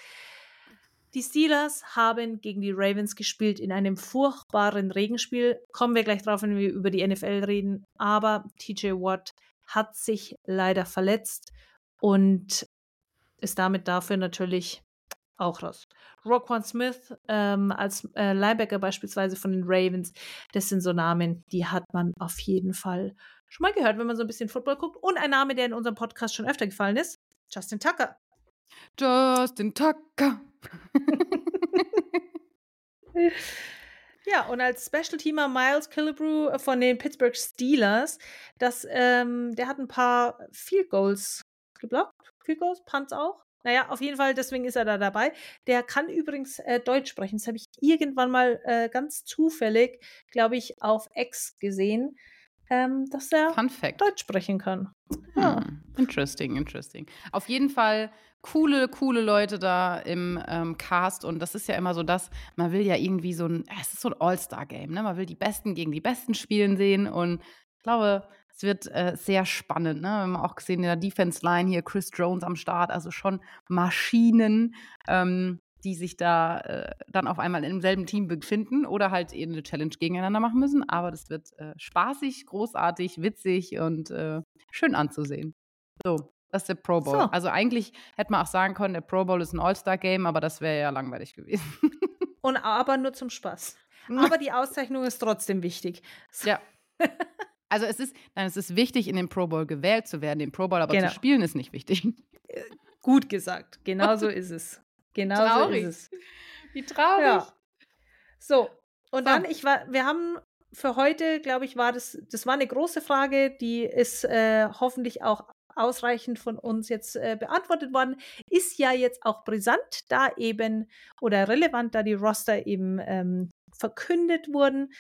Die Steelers haben gegen die Ravens gespielt in einem furchtbaren Regenspiel. Kommen wir gleich drauf, wenn wir über die NFL reden. Aber TJ Watt hat sich leider verletzt und ist damit dafür natürlich auch raus. Roquan Smith ähm, als äh, Linebacker beispielsweise von den Ravens, das sind so Namen, die hat man auf jeden Fall schon mal gehört, wenn man so ein bisschen Football guckt. Und ein Name, der in unserem Podcast schon öfter gefallen ist, Justin Tucker. Justin Tucker. Ja, und als Special-Teamer Miles Killebrew von den Pittsburgh Steelers, das, ähm, der hat ein paar Field Goals geblockt. Field Goals, Punts auch. Naja, auf jeden Fall, deswegen ist er da dabei. Der kann übrigens äh, Deutsch sprechen. Das habe ich irgendwann mal äh, ganz zufällig, glaube ich, auf X gesehen, ähm, dass er Fun Fact. Deutsch sprechen kann. Ja. Hm, Interesting, interesting. Auf jeden Fall coole, coole Leute da im ähm, Cast und das ist ja immer so das, man will ja irgendwie so ein, es ist so ein All-Star-Game, ne? Man will die Besten gegen die Besten spielen sehen und ich glaube, es wird äh, sehr spannend, ne? Wir haben auch gesehen in der Defense-Line hier Chris Jones am Start, also schon Maschinen, ähm, die sich da äh, dann auf einmal im selben Team befinden oder halt eben eine Challenge gegeneinander machen müssen. Aber das wird äh, spaßig, großartig, witzig und äh, schön anzusehen. So, das ist der Pro Bowl. So. Also eigentlich hätte man auch sagen können, der Pro Bowl ist ein All-Star-Game, aber das wäre ja langweilig gewesen. und aber nur zum Spaß. Aber die Auszeichnung ist trotzdem wichtig. Ja. Also es ist, nein, es ist wichtig, in den Pro Bowl gewählt zu werden. Den Pro Bowl aber Genau. zu spielen ist nicht wichtig. Gut gesagt. Genau so ist es. Genau so Traurig. ist es. Wie traurig. Ja. So, und So. dann, ich war, wir haben für heute, glaube ich, war das, das war eine große Frage, die ist äh, hoffentlich auch ausreichend von uns jetzt äh, beantwortet worden. Ist ja jetzt auch brisant, da eben oder relevant, da die Roster eben ähm, verkündet wurden.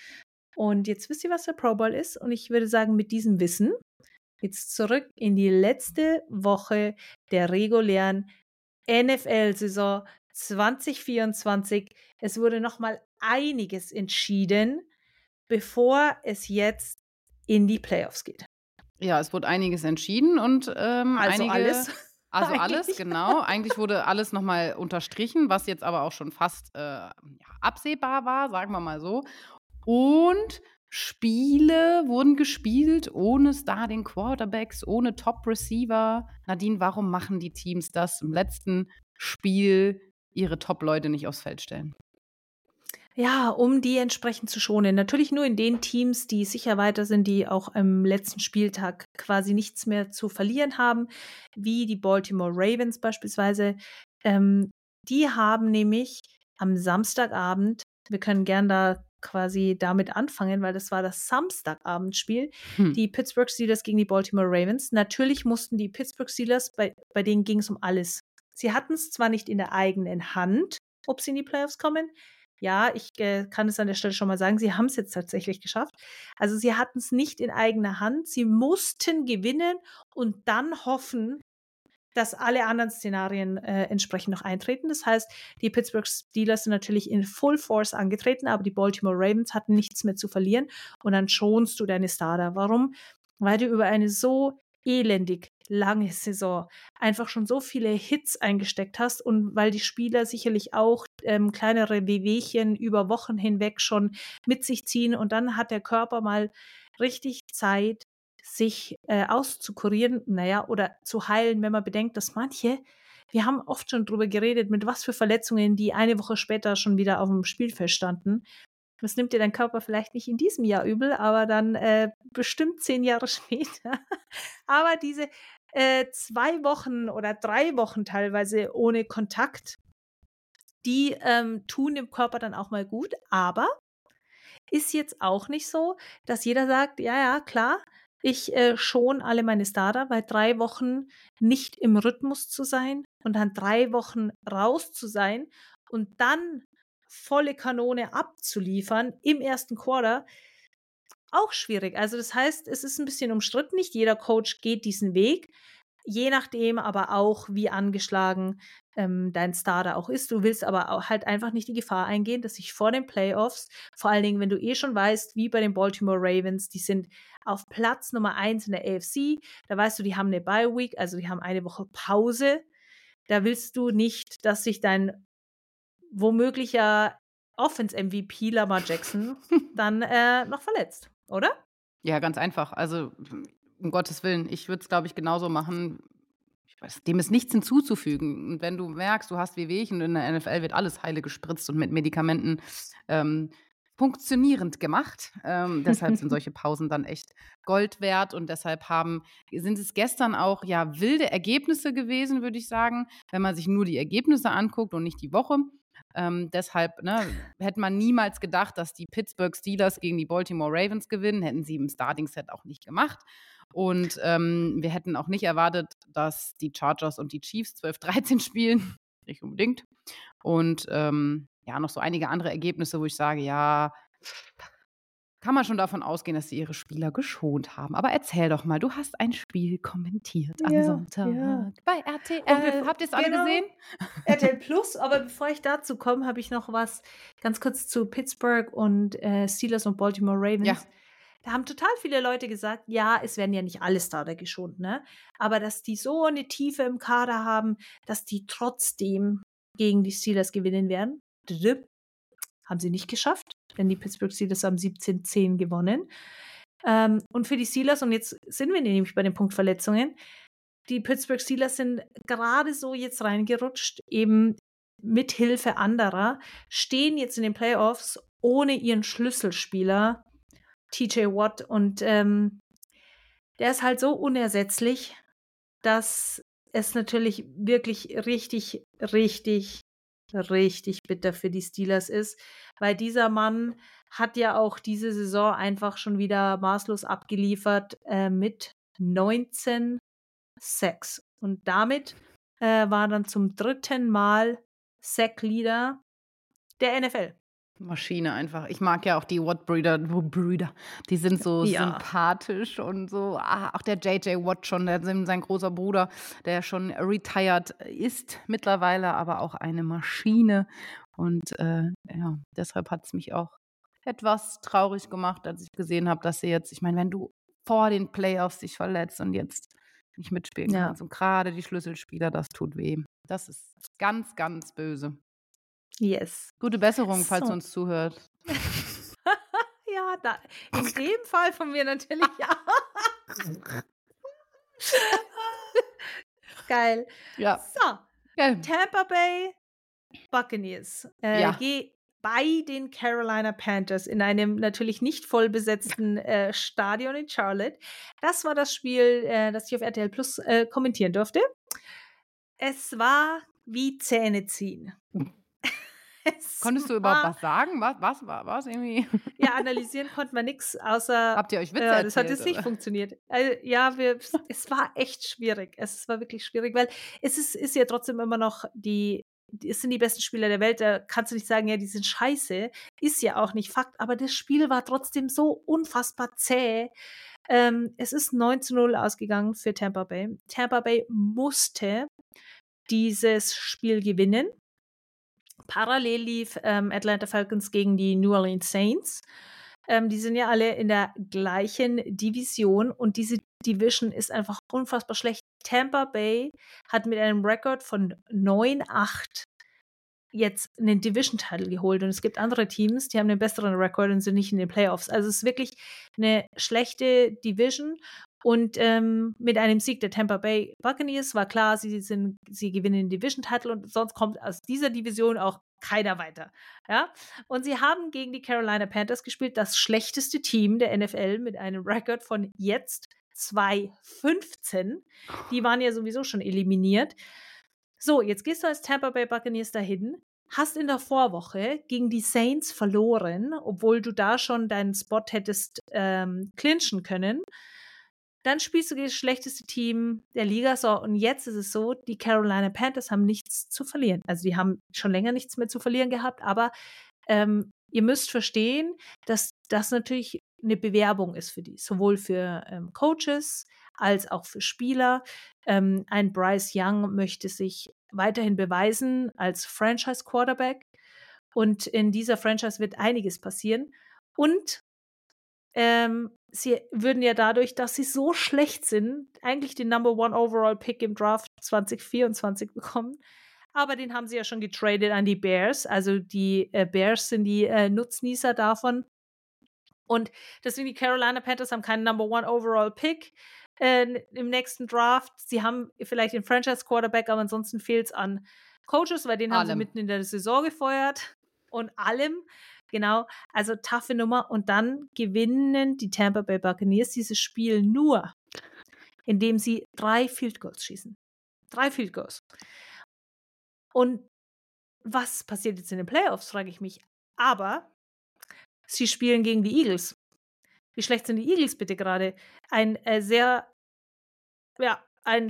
Und jetzt wisst ihr, was der Pro Bowl ist. Und ich würde sagen, mit diesem Wissen jetzt zurück in die letzte Woche der regulären NFL-Saison 2024. Es wurde noch mal einiges entschieden, bevor es jetzt in die Playoffs geht. Ja, es wurde einiges entschieden und ähm, Also einige, alles. Also alles, Eigentlich. genau. Eigentlich wurde alles nochmal unterstrichen, was jetzt aber auch schon fast äh, ja, absehbar war, sagen wir mal so. Und Spiele wurden gespielt ohne Starting Quarterbacks, ohne Top Receiver. Nadine, warum machen die Teams das im letzten Spiel ihre Top-Leute nicht aufs Feld stellen? Ja, um die entsprechend zu schonen. Natürlich nur in den Teams, die sicher weiter sind, die auch am letzten Spieltag quasi nichts mehr zu verlieren haben, wie die Baltimore Ravens beispielsweise. Ähm, die haben nämlich am Samstagabend, wir können gern da quasi damit anfangen, weil das war das Samstagabendspiel, Hm. die Pittsburgh Steelers gegen die Baltimore Ravens. Natürlich mussten die Pittsburgh Steelers, bei, bei denen ging es um alles. Sie hatten es zwar nicht in der eigenen Hand, ob sie in die Playoffs kommen. Ja, ich äh, kann es an der Stelle schon mal sagen, sie haben es jetzt tatsächlich geschafft. Also sie hatten es nicht in eigener Hand. Sie mussten gewinnen und dann hoffen, dass alle anderen Szenarien äh, entsprechend noch eintreten. Das heißt, die Pittsburgh Steelers sind natürlich in Full Force angetreten, aber die Baltimore Ravens hatten nichts mehr zu verlieren und dann schonst du deine Starter. Warum? Weil du über eine so elendig lange Saison einfach schon so viele Hits eingesteckt hast und weil die Spieler sicherlich auch ähm, kleinere Wehwehchen über Wochen hinweg schon mit sich ziehen und dann hat der Körper mal richtig Zeit, sich äh, auszukurieren, naja, oder zu heilen, wenn man bedenkt, dass manche, wir haben oft schon drüber geredet, mit was für Verletzungen, die eine Woche später schon wieder auf dem Spielfeld standen. Das nimmt dir dein Körper vielleicht nicht in diesem Jahr übel, aber dann äh, bestimmt zehn Jahre später. aber diese äh, zwei Wochen oder drei Wochen teilweise ohne Kontakt, die ähm, tun dem Körper dann auch mal gut. Aber ist jetzt auch nicht so, dass jeder sagt, ja, ja, klar, ich äh, schon alle meine Starter, weil drei Wochen nicht im Rhythmus zu sein und dann drei Wochen raus zu sein und dann volle Kanone abzuliefern im ersten Quarter, auch schwierig. Also das heißt, es ist ein bisschen umstritten. Nicht jeder Coach geht diesen Weg. Je nachdem aber auch, wie angeschlagen ähm, dein Starter auch ist. Du willst aber auch halt einfach nicht die Gefahr eingehen, dass sich vor den Playoffs, vor allen Dingen, wenn du eh schon weißt, wie bei den Baltimore Ravens, die sind auf Platz Nummer eins in der AFC. Da weißt du, die haben eine Bye Week, also die haben eine Woche Pause. Da willst du nicht, dass sich dein womöglicher Offense-MVP Lamar Jackson dann äh, noch verletzt, oder? Ja, ganz einfach. Also, um Gottes Willen, ich würde es, glaube ich, genauso machen. Weiß, dem ist nichts hinzuzufügen. Und wenn du merkst, du hast Wehwehchen und in der NFL wird alles heile gespritzt und mit Medikamenten ähm, funktionierend gemacht. Ähm, deshalb sind solche Pausen dann echt Gold wert und deshalb haben, sind es gestern auch ja wilde Ergebnisse gewesen, würde ich sagen, wenn man sich nur die Ergebnisse anguckt und nicht die Woche. Ähm, deshalb ne, hätte man niemals gedacht, dass die Pittsburgh Steelers gegen die Baltimore Ravens gewinnen. Hätten sie im Starting-Set auch nicht gemacht. Und ähm, wir hätten auch nicht erwartet, dass die Chargers und die Chiefs 12-13 spielen. Nicht unbedingt. Und ähm, ja, noch so einige andere Ergebnisse, wo ich sage, ja, kann man schon davon ausgehen, dass sie ihre Spieler geschont haben. Aber erzähl doch mal, du hast ein Spiel kommentiert am Ja, Sonntag ja. bei RTL. Wir- Habt ihr es alle genau. gesehen? RTL Plus, aber bevor ich dazu komme, habe ich noch was ganz kurz zu Pittsburgh und äh, Steelers und Baltimore Ravens. Ja. Da haben total viele Leute gesagt, ja, es werden ja nicht alle Starter geschont, ne? Aber dass die so eine Tiefe im Kader haben, dass die trotzdem gegen die Steelers gewinnen werden. Haben sie nicht geschafft, denn die Pittsburgh Steelers haben 17-10 gewonnen. Ähm, und für die Steelers, und jetzt sind wir nämlich bei den Punktverletzungen, die Pittsburgh Steelers sind gerade so jetzt reingerutscht, eben mithilfe anderer, stehen jetzt in den Playoffs ohne ihren Schlüsselspieler, TJ Watt. Und ähm, der ist halt so unersetzlich, dass es natürlich wirklich richtig, richtig, richtig bitter für die Steelers ist, weil dieser Mann hat ja auch diese Saison einfach schon wieder maßlos abgeliefert äh, mit 19 Sacks. Und damit äh, war dann zum dritten Mal Sack-Leader der NFL. Maschine einfach. Ich mag ja auch die Watt Brüder, Brüder. Die sind so ja. sympathisch und so. Ah, auch der JJ Watt schon, der, sein großer Bruder, der schon retired ist mittlerweile, aber auch eine Maschine. Und äh, ja, deshalb hat es mich auch etwas traurig gemacht, als ich gesehen habe, dass sie jetzt, ich meine, wenn du vor den Playoffs dich verletzt und jetzt nicht mitspielen ja. kannst und gerade die Schlüsselspieler, das tut weh. Das ist ganz, ganz böse. Yes. Gute Besserung, falls so. uns zuhört. ja, da, in dem Fall von mir natürlich ja. Geil. Ja. So. Geil. Tampa Bay Buccaneers. Äh, ja. bei den Carolina Panthers in einem natürlich nicht vollbesetzten äh, Stadion in Charlotte. Das war das Spiel, äh, das ich auf RTL Plus äh, kommentieren durfte. Es war wie Zähne ziehen. Konntest du überhaupt was sagen? Was, was war was irgendwie? Ja, analysieren konnte man nichts, außer. Habt ihr euch Witze äh, Das hat jetzt nicht funktioniert. Also, ja, wir, es war echt schwierig. Es war wirklich schwierig, weil es ist, ist ja trotzdem immer noch die. Es sind die besten Spieler der Welt, da kannst du nicht sagen, ja, die sind scheiße. Ist ja auch nicht Fakt, aber das Spiel war trotzdem so unfassbar zäh. Ähm, es ist 9 zu 0 ausgegangen für Tampa Bay. Tampa Bay musste dieses Spiel gewinnen Parallel lief ähm, Atlanta Falcons gegen die New Orleans Saints. Ähm, die sind ja alle in der gleichen Division und diese Division ist einfach unfassbar schlecht. Tampa Bay hat mit einem Rekord von 9-8 jetzt einen Division-Title geholt und es gibt andere Teams, die haben einen besseren Rekord und sind nicht in den Playoffs. Also es ist wirklich eine schlechte Division und ähm, mit einem Sieg der Tampa Bay Buccaneers war klar, sie, sind, sie gewinnen den Division-Title und sonst kommt aus dieser Division auch keiner weiter. Ja? Und sie haben gegen die Carolina Panthers gespielt, das schlechteste Team der NFL mit einem Rekord von jetzt 2-15. Die waren ja sowieso schon eliminiert. So, jetzt gehst du als Tampa Bay Buccaneers dahin, hast in der Vorwoche gegen die Saints verloren, obwohl du da schon deinen Spot hättest ähm, clinchen können. Dann spielst du gegen das schlechteste Team der Liga. So, und jetzt ist es so, die Carolina Panthers haben nichts zu verlieren. Also die haben schon länger nichts mehr zu verlieren gehabt, aber ähm, ihr müsst verstehen, dass das natürlich eine Bewerbung ist für die, sowohl für ähm, Coaches als auch für Spieler. Ähm, ein Bryce Young möchte sich weiterhin beweisen als Franchise Quarterback und in dieser Franchise wird einiges passieren. Und ähm, sie würden ja dadurch, dass sie so schlecht sind, eigentlich den Number One Overall Pick im Draft 2024 bekommen. Aber den haben sie ja schon getradet an die Bears. Also die äh, Bears sind die äh, Nutznießer davon. Und deswegen die Carolina Panthers haben keinen Number One Overall Pick äh, im nächsten Draft. Sie haben vielleicht den Franchise Quarterback, aber ansonsten fehlt es an Coaches, weil den allem. haben sie mitten in der Saison gefeuert und allem. Genau, also taffe Nummer. Und dann gewinnen die Tampa Bay Buccaneers dieses Spiel nur, indem sie drei Field Goals schießen. Drei Field Goals. Und was passiert jetzt in den Playoffs, frage ich mich. Aber sie spielen gegen die Eagles. Wie schlecht sind die Eagles bitte gerade? Ein äh, sehr, ja, ein,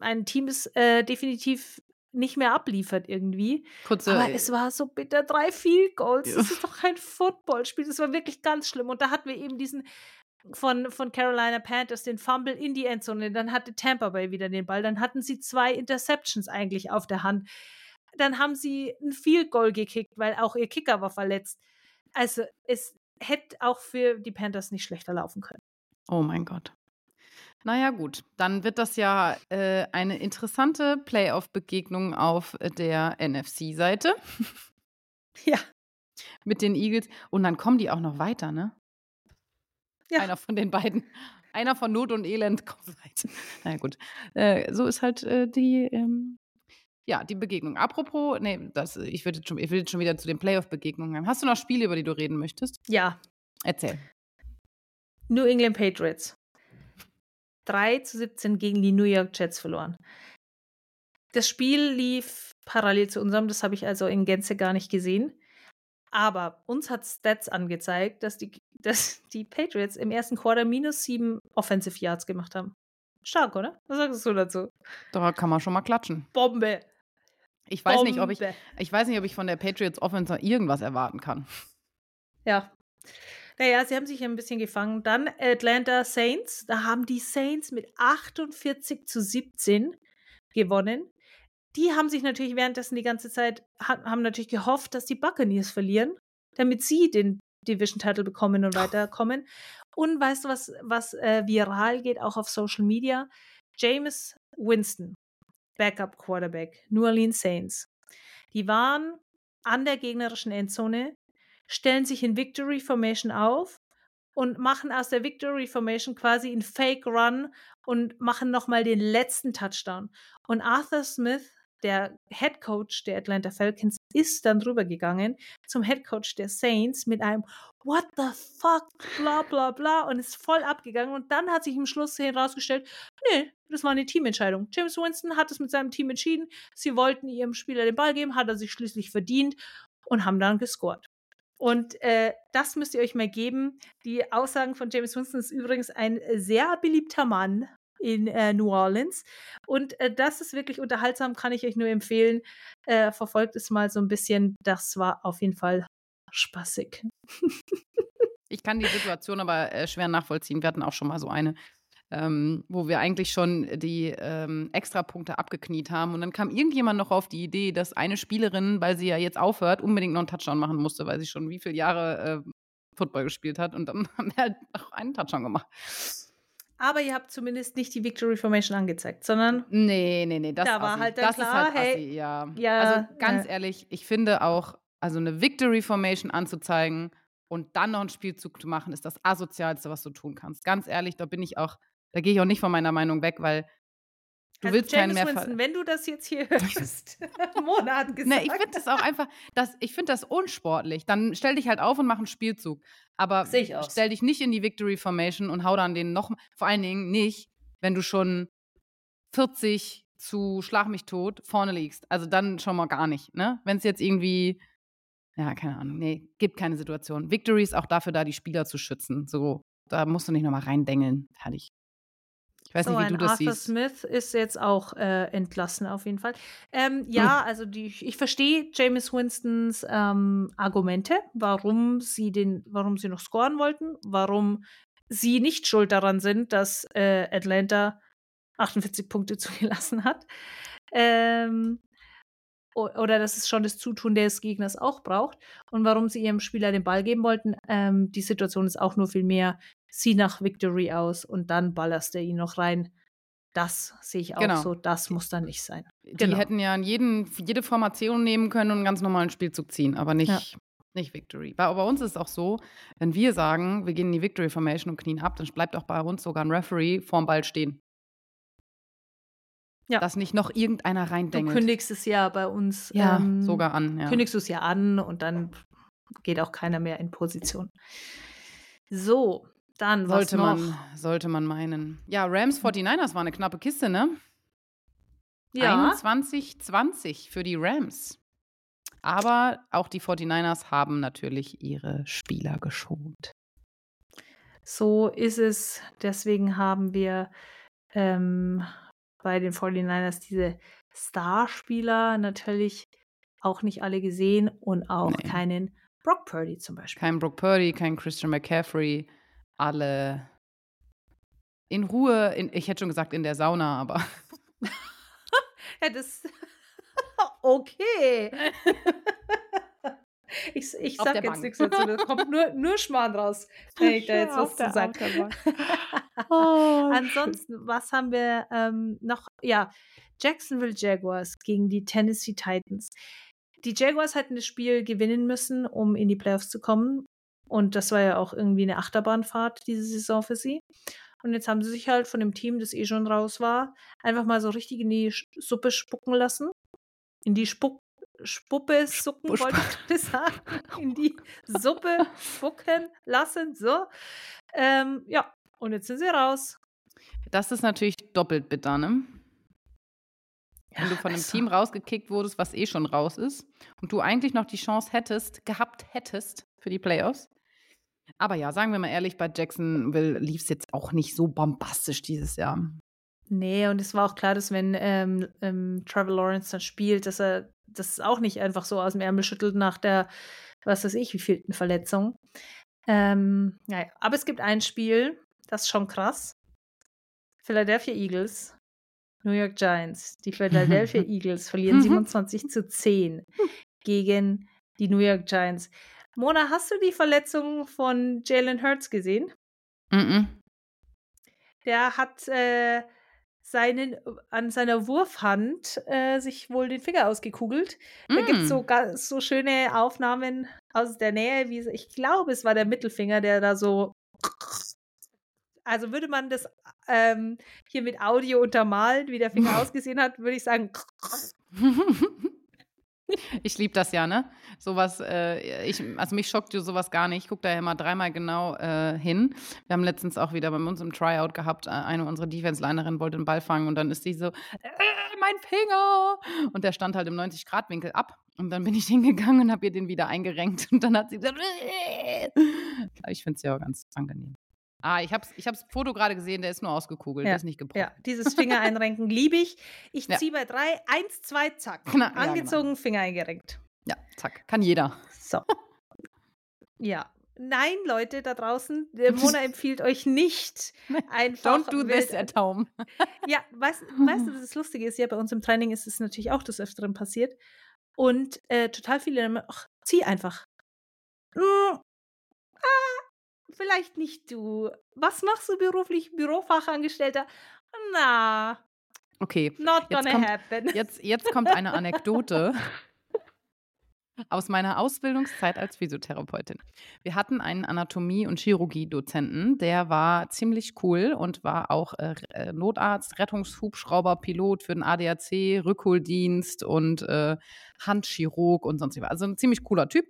ein Team ist äh, definitiv nicht mehr abliefert irgendwie. Kurze, Aber es war so bitter. Drei Field Goals. Ja. Das ist doch kein Footballspiel. Das war wirklich ganz schlimm. Und da hatten wir eben diesen von, von Carolina Panthers den Fumble in die Endzone. Dann hatte Tampa Bay wieder den Ball. Dann hatten sie zwei Interceptions eigentlich auf der Hand. Dann haben sie ein Field Goal gekickt, weil auch ihr Kicker war verletzt. Also es hätte auch für die Panthers nicht schlechter laufen können. Oh mein Gott. Naja, gut, dann wird das ja äh, eine interessante Playoff-Begegnung auf der NFC-Seite. Ja. Mit den Eagles. Und dann kommen die auch noch weiter, ne? Ja. Einer von den beiden. Einer von Not und Elend kommt weiter. Naja, gut. Äh, so ist halt äh, die, ähm, ja, die Begegnung. Apropos, nee, das, ich, würde jetzt schon, ich will jetzt schon wieder zu den Playoff-Begegnungen. Hast du noch Spiele, über die du reden möchtest? Ja. Erzähl. New England Patriots. 3 zu 17 gegen die New York Jets verloren. Das Spiel lief parallel zu unserem, das habe ich also in Gänze gar nicht gesehen. Aber uns hat Stats angezeigt, dass die, dass die Patriots im ersten Quarter minus sieben Offensive Yards gemacht haben. Stark, oder? Was sagst du dazu? Da kann man schon mal klatschen. Bombe. Ich weiß Bombe. nicht, ob ich, ich weiß nicht, ob ich von der Patriots Offense irgendwas erwarten kann. Ja. Naja, sie haben sich ein bisschen gefangen. Dann Atlanta Saints. Da haben die Saints mit 48 zu 17 gewonnen. Die haben sich natürlich währenddessen die ganze Zeit, haben natürlich gehofft, dass die Buccaneers verlieren, damit sie den Division Title bekommen und weiterkommen. Und weißt du, was, was äh, viral geht, auch auf Social Media? James Winston, Backup Quarterback, New Orleans Saints. Die waren an der gegnerischen Endzone, stellen sich in Victory Formation auf und machen aus der Victory Formation quasi einen Fake Run und machen nochmal den letzten Touchdown. Und Arthur Smith der Head Coach der Atlanta Falcons ist dann drüber gegangen zum Head Coach der Saints mit einem What the fuck, bla bla bla und ist voll abgegangen. Und dann hat sich im Schluss herausgestellt, nee, das war eine Teamentscheidung. James Winston hat es mit seinem Team entschieden. Sie wollten ihrem Spieler den Ball geben, hat er sich schließlich verdient und haben dann gescored. Und äh, das müsst ihr euch mal geben. Die Aussagen von James Winston ist übrigens ein sehr beliebter Mann in äh, New Orleans. Und äh, das ist wirklich unterhaltsam, kann ich euch nur empfehlen. Äh, verfolgt es mal so ein bisschen. Das war auf jeden Fall spaßig. ich kann die Situation aber äh, schwer nachvollziehen. Wir hatten auch schon mal so eine. Ähm, wo wir eigentlich schon die ähm, Extrapunkte abgekniet haben. Und dann kam irgendjemand noch auf die Idee, dass eine Spielerin, weil sie ja jetzt aufhört, unbedingt noch einen Touchdown machen musste, weil sie schon wie viele Jahre äh, Football gespielt hat. Und dann haben wir halt auch einen Touchdown gemacht. Aber ihr habt zumindest nicht die Victory Formation angezeigt, sondern. Nee, nee, nee. Das da war assi. halt dann das klar, ist halt hey, assi, ja. ja. Also ganz äh, ehrlich, ich finde auch, also eine Victory Formation anzuzeigen und dann noch einen Spielzug zu machen, ist das asozialste, was du tun kannst. Ganz ehrlich, da bin ich auch, da gehe ich auch nicht von meiner Meinung weg, weil Du also willst James keinen mehr Winston, wenn du das jetzt hier hörst, Mona hat gesagt. Ne, ich finde das auch einfach, das, ich finde das unsportlich. Dann stell dich halt auf und mach einen Spielzug. Aber stell dich nicht in die Victory Formation und hau dann den noch, vor allen Dingen nicht, wenn du schon 40 zu Schlag mich tot vorne liegst. Also dann schon mal gar nicht, ne? Wenn es jetzt irgendwie, ja, keine Ahnung, nee, gibt keine Situation. Victory ist auch dafür da, die Spieler zu schützen. So, da musst du nicht nochmal reindengeln. Fertig. Ich weiß so, nicht, wie du das Arthur siehst. Smith ist jetzt auch äh, entlassen, auf jeden Fall. Ähm, ja, also die, ich verstehe James Winstons ähm, Argumente, warum sie den, warum sie noch scoren wollten, warum sie nicht schuld daran sind, dass äh, Atlanta 48 Punkte zugelassen hat. Ähm, oder dass es schon das Zutun des Gegners auch braucht und warum sie ihrem Spieler den Ball geben wollten. Ähm, die Situation ist auch nur viel mehr, sieh nach Victory aus und dann ballerst du ihn noch rein. Das sehe ich auch Genau. so, das muss dann nicht sein. Die Genau. hätten ja in jeden, jede Formation nehmen können und einen ganz normalen Spielzug ziehen, aber nicht, Ja. nicht Victory. Bei, bei uns ist es auch so, wenn wir sagen, wir gehen in die Victory Formation und knien ab, dann bleibt auch bei uns sogar ein Referee vorm Ball stehen. Ja. Dass nicht noch irgendeiner Du reindengelt. kündigst es ja bei uns. ja, ähm, sogar an. Ja. kündigst du es ja an und dann geht auch keiner mehr in Position. So, dann was sollte, noch? man, sollte man meinen. Ja, Rams 49ers war eine knappe Kiste, ne? ja, 21-20 für die Rams. Aber auch die 49ers haben natürlich ihre Spieler geschont. so ist es. Deswegen haben wir ähm, bei den 49ers diese Starspieler natürlich auch nicht alle gesehen und auch Nee. keinen Brock Purdy zum Beispiel. Kein Brock Purdy, kein Christian McCaffrey. Alle in Ruhe, in, ich hätte schon gesagt in der Sauna, aber Ja, das. okay. Ich, ich sag jetzt nichts dazu. Da kommt nur, nur Schmarrn raus, wenn ich da jetzt was zu sagen. Oh, Ansonsten, was haben wir ähm, noch? Ja, Jacksonville Jaguars gegen die Tennessee Titans. Die Jaguars hätten das Spiel gewinnen müssen, um in die Playoffs zu kommen. Und das war ja auch irgendwie eine Achterbahnfahrt diese Saison für sie. Und jetzt haben sie sich halt von dem Team, das eh schon raus war, einfach mal so richtig in die Suppe spucken lassen. in die Spuck, Spuppe sucken, Sp- wollte ich gerade sagen. In die Suppe spucken lassen. So. Ähm, ja, und jetzt sind sie raus. Das ist natürlich doppelt bitter, ne? Wenn du von einem also- Team rausgekickt wurdest, was eh schon raus ist und du eigentlich noch die Chance hättest, gehabt hättest für die Playoffs. Aber ja, sagen wir mal ehrlich, bei Jacksonville lief es jetzt auch nicht so bombastisch dieses Jahr. Nee, und es war auch klar, dass wenn ähm, ähm, Trevor Lawrence dann spielt, dass er das auch nicht einfach so aus dem Ärmel schüttelt nach der, was weiß ich, wievielten Verletzung. Ähm, naja, aber es gibt ein Spiel, das ist schon krass. Philadelphia Eagles, New York Giants. Die Philadelphia Eagles verlieren 27 zu 10 gegen die New York Giants. Mona, hast du die Verletzung von Jalen Hurts gesehen? Mhm. Der hat äh, seinen, an seiner Wurfhand äh, sich wohl den Finger ausgekugelt. Da gibt es so, Mm. so schöne Aufnahmen aus der Nähe, wie ich glaube, es war der Mittelfinger, der da so. Also würde man das ähm, hier mit Audio untermalen, wie der Finger ausgesehen hat, würde ich sagen. Ich liebe das ja, ne? Sowas, äh, ich, also mich schockt sowas gar nicht. Ich gucke da ja immer dreimal genau äh, hin. Wir haben letztens auch wieder bei uns im Tryout gehabt, äh, eine unserer Defense-Linerinnen wollte den Ball fangen und dann ist die so, äh, mein Finger! Und der stand halt im 90-Grad-Winkel ab. Und dann bin ich hingegangen und habe ihr den wieder eingerenkt. Und dann hat sie gesagt, äh. ich finde es ja auch ganz angenehm. Ah, ich habe ich hab's Foto gerade gesehen, der ist nur ausgekugelt, Ja, der ist nicht gebrochen. Ja, dieses Finger einrenken liebe ich. Ich Ja. ziehe bei drei, eins, zwei, zack. Genau, ja, genau. Angezogen, Finger eingerenkt. Ja, zack, kann jeder. So. Ja. Nein, Leute da draußen, der Mona empfiehlt euch nicht einfach. Don't do this at home. Ja, weißt, weißt du, das Lustige ist ja, bei uns im Training ist es natürlich auch des Öfteren passiert. Und äh, total viele, ach, zieh einfach. Ah, vielleicht nicht du. Was machst du beruflich? Bürofachangestellter? Na, Okay, not Jetzt gonna kommt- happen. Jetzt, jetzt kommt eine Anekdote aus meiner Ausbildungszeit als Physiotherapeutin. Wir hatten einen Anatomie- und Chirurgie-Dozenten, der war ziemlich cool und war auch äh, äh, Notarzt, Rettungshubschrauber, Pilot für den ADAC, Rückholdienst und äh, Handchirurg und sonst was. Also ein ziemlich cooler Typ.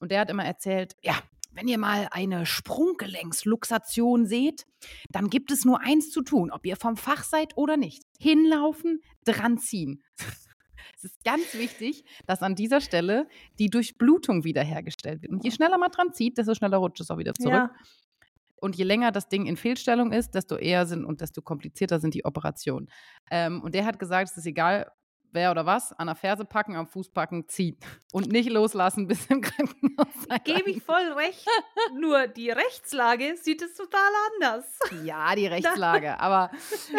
Und der hat immer erzählt, ja, wenn ihr mal eine Sprunggelenksluxation seht, dann gibt es nur eins zu tun, ob ihr vom Fach seid oder nicht. Hinlaufen, dran ziehen. Es ist ganz wichtig, dass an dieser Stelle die Durchblutung wiederhergestellt wird. Und je schneller man dran zieht, desto schneller rutscht es auch wieder zurück. Ja, Und je länger das Ding in Fehlstellung ist, desto eher sind und desto komplizierter sind die Operationen. Ähm, und der hat gesagt, es ist egal, wer oder was, an der Ferse packen, am Fuß packen, ziehen. Und nicht loslassen bis im Krankenhaus. gebe ich voll recht. Nur die Rechtslage sieht es total anders. Ja, die Rechtslage. Aber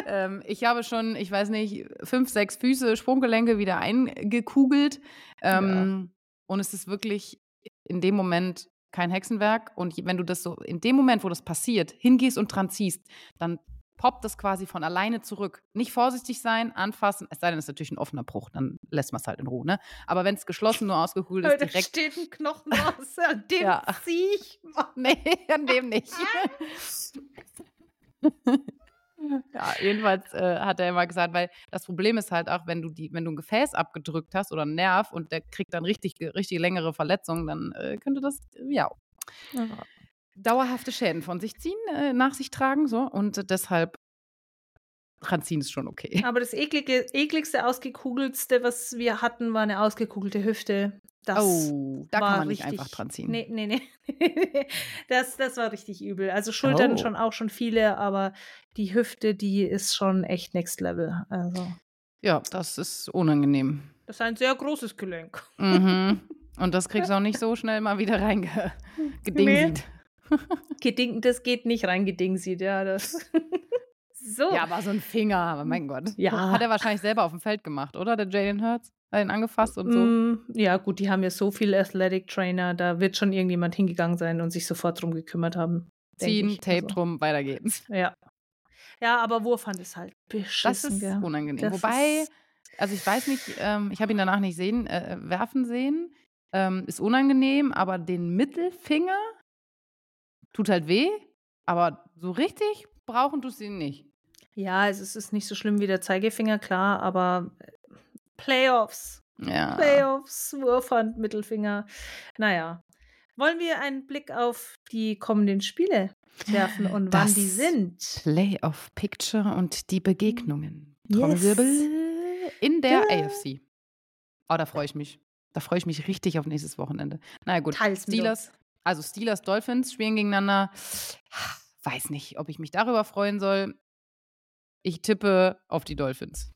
ähm, ich habe schon, ich weiß nicht, fünf, sechs Füße, Sprunggelenke wieder eingekugelt. Ähm, Und es ist wirklich in dem Moment kein Hexenwerk. Und wenn du das so, in dem Moment, wo das passiert, hingehst und dran ziehst, dann poppt das quasi von alleine zurück. Nicht vorsichtig sein, anfassen, es sei denn, es ist natürlich ein offener Bruch, dann lässt man es halt in Ruhe. Ne? Aber wenn es geschlossen nur ausgekugelt ist, Da direkt steht ein Knochen raus. An dem Ja. zieh ich. mal. Nee, an dem nicht. ja, jedenfalls äh, hat er immer gesagt, weil das Problem ist halt auch, wenn du die, wenn du ein Gefäß abgedrückt hast oder einen Nerv und der kriegt dann richtig, richtig längere Verletzungen, dann äh, könnte das, äh, ja, dauerhafte Schäden von sich ziehen, äh, nach sich tragen, so und äh, deshalb dran ziehen ist schon okay. Aber das eklige, ekligste, ausgekugeltste, was wir hatten, war eine ausgekugelte Hüfte. Das oh, da war kann man nicht richtig- einfach dran ziehen. Nee, nee, nee. das, das war richtig übel. Also Schultern Oh. schon auch schon viele, aber die Hüfte, die ist schon echt next level. Also, Ja, das ist unangenehm. das ist ein sehr großes Gelenk. Mhm. Und das kriegst du auch nicht so schnell mal wieder reingedingsied. Geding, das geht nicht reingedingsied, ja. Das. so. Ja, aber so ein Finger, aber mein Gott. Ja. Hat er wahrscheinlich selber auf dem Feld gemacht, oder? Der Jalen Hurts? Hat ihn angefasst und so. Mm, ja, gut, die haben ja so viele Athletic Trainer, da wird schon irgendjemand hingegangen sein und sich sofort drum gekümmert haben. Ziehen. Tape Also, drum, weiter geht's. Ja. Ja, aber Wurfhand ist halt beschissen. Das ist gell? unangenehm. Das Wobei, ist- also ich weiß nicht, ähm, ich habe ihn danach nicht sehen, äh, werfen sehen. Ähm, ist unangenehm, aber den Mittelfinger tut halt weh. Aber so richtig brauchen tust du ihn nicht. Ja, es ist, nicht so schlimm wie der Zeigefinger, klar, aber äh, Playoffs. Ja. Playoffs, Wurfhand, Mittelfinger. Naja. Wollen wir einen Blick auf die kommenden Spiele werfen und wann die Das sind? Playoff Picture und die Begegnungen. Yes. Trommelwirbel in der Ja. AFC. Oh, da freue ich mich. Da freue ich mich richtig auf nächstes Wochenende. Naja, gut. Teils Steelers, also Steelers, Dolphins spielen gegeneinander. Weiß nicht, ob ich mich darüber freuen soll. Ich tippe auf die Dolphins.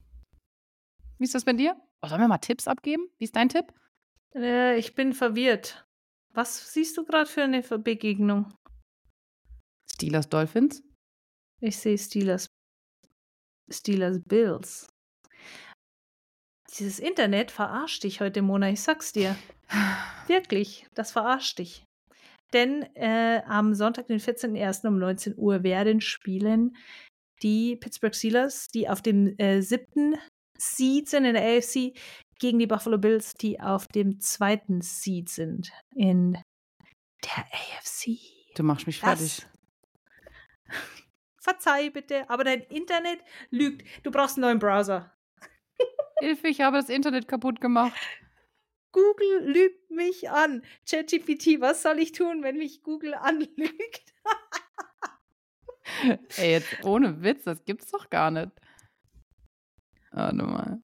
Wie ist das bei dir? Oh, sollen wir mal Tipps abgeben? Wie ist dein Tipp? Äh, ich bin verwirrt. Was siehst du gerade für eine Begegnung? Steelers, Dolphins? Ich sehe Steelers. Steelers Bills. Dieses Internet verarscht dich heute, Mona, ich sag's dir. Wirklich, das verarscht dich. Denn äh, am Sonntag, den 14.01. um 19 Uhr werden spielen die Pittsburgh Steelers, die auf dem äh, siebten Seed sind in der AFC, gegen die Buffalo Bills, die auf dem zweiten Seed sind in der AFC. Du machst mich fertig. Das. Verzeih bitte, aber dein Internet lügt. Du brauchst einen neuen Browser. Hilfe, ich habe das Internet kaputt gemacht. Google lügt mich an. ChatGPT, was soll ich tun, wenn mich Google anlügt? Ey, jetzt ohne Witz, das gibt's doch gar nicht. Warte mal.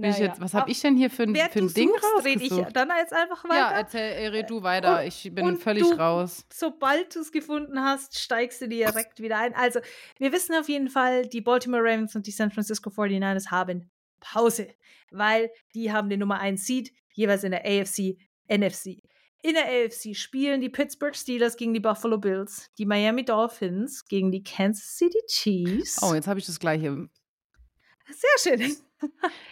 Ich jetzt, was habe ich denn hier für ein, für ein Ding suchst, red ich dann jetzt einfach weiter. Ja, erzähl, red du weiter. Und- ich bin völlig du- raus. Sobald du es gefunden hast, steigst du direkt wieder ein. Also, wir wissen auf jeden Fall, die Baltimore Ravens und die San Francisco 49ers haben Pause, weil die haben den Nummer 1 Seed, jeweils in der AFC, NFC. In der AFC spielen die Pittsburgh Steelers gegen die Buffalo Bills, die Miami Dolphins gegen die Kansas City Chiefs. Oh, jetzt habe ich das gleiche. Sehr schön.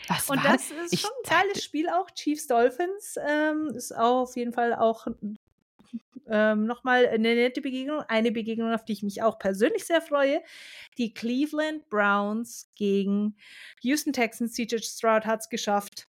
Was Und war das ist ich schon ein geiles Spiel auch. Chiefs Dolphins ähm, ist auch auf jeden Fall auch ähm, nochmal eine nette Begegnung. Eine Begegnung, auf die ich mich auch persönlich sehr freue. Die Cleveland Browns gegen Houston Texans. CJ Stroud hat es geschafft,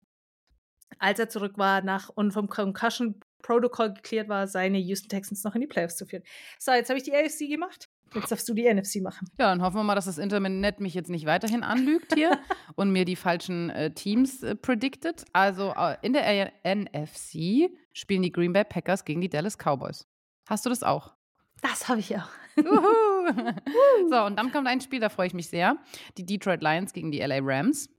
als er zurück war nach und vom Concussion Protocol geklärt war, seine Houston Texans noch in die Playoffs zu führen. So, jetzt habe ich die AFC gemacht. Jetzt darfst du die NFC machen. Ja, dann hoffen wir mal, dass das Internet mich jetzt nicht weiterhin anlügt hier und mir die falschen äh, Teams äh, predicted. Also äh, in der NFC spielen die Green Bay Packers gegen die Dallas Cowboys. Hast du das auch? Das habe ich auch. So, und dann kommt ein Spiel, da freue ich mich sehr. Die Detroit Lions gegen die LA Rams.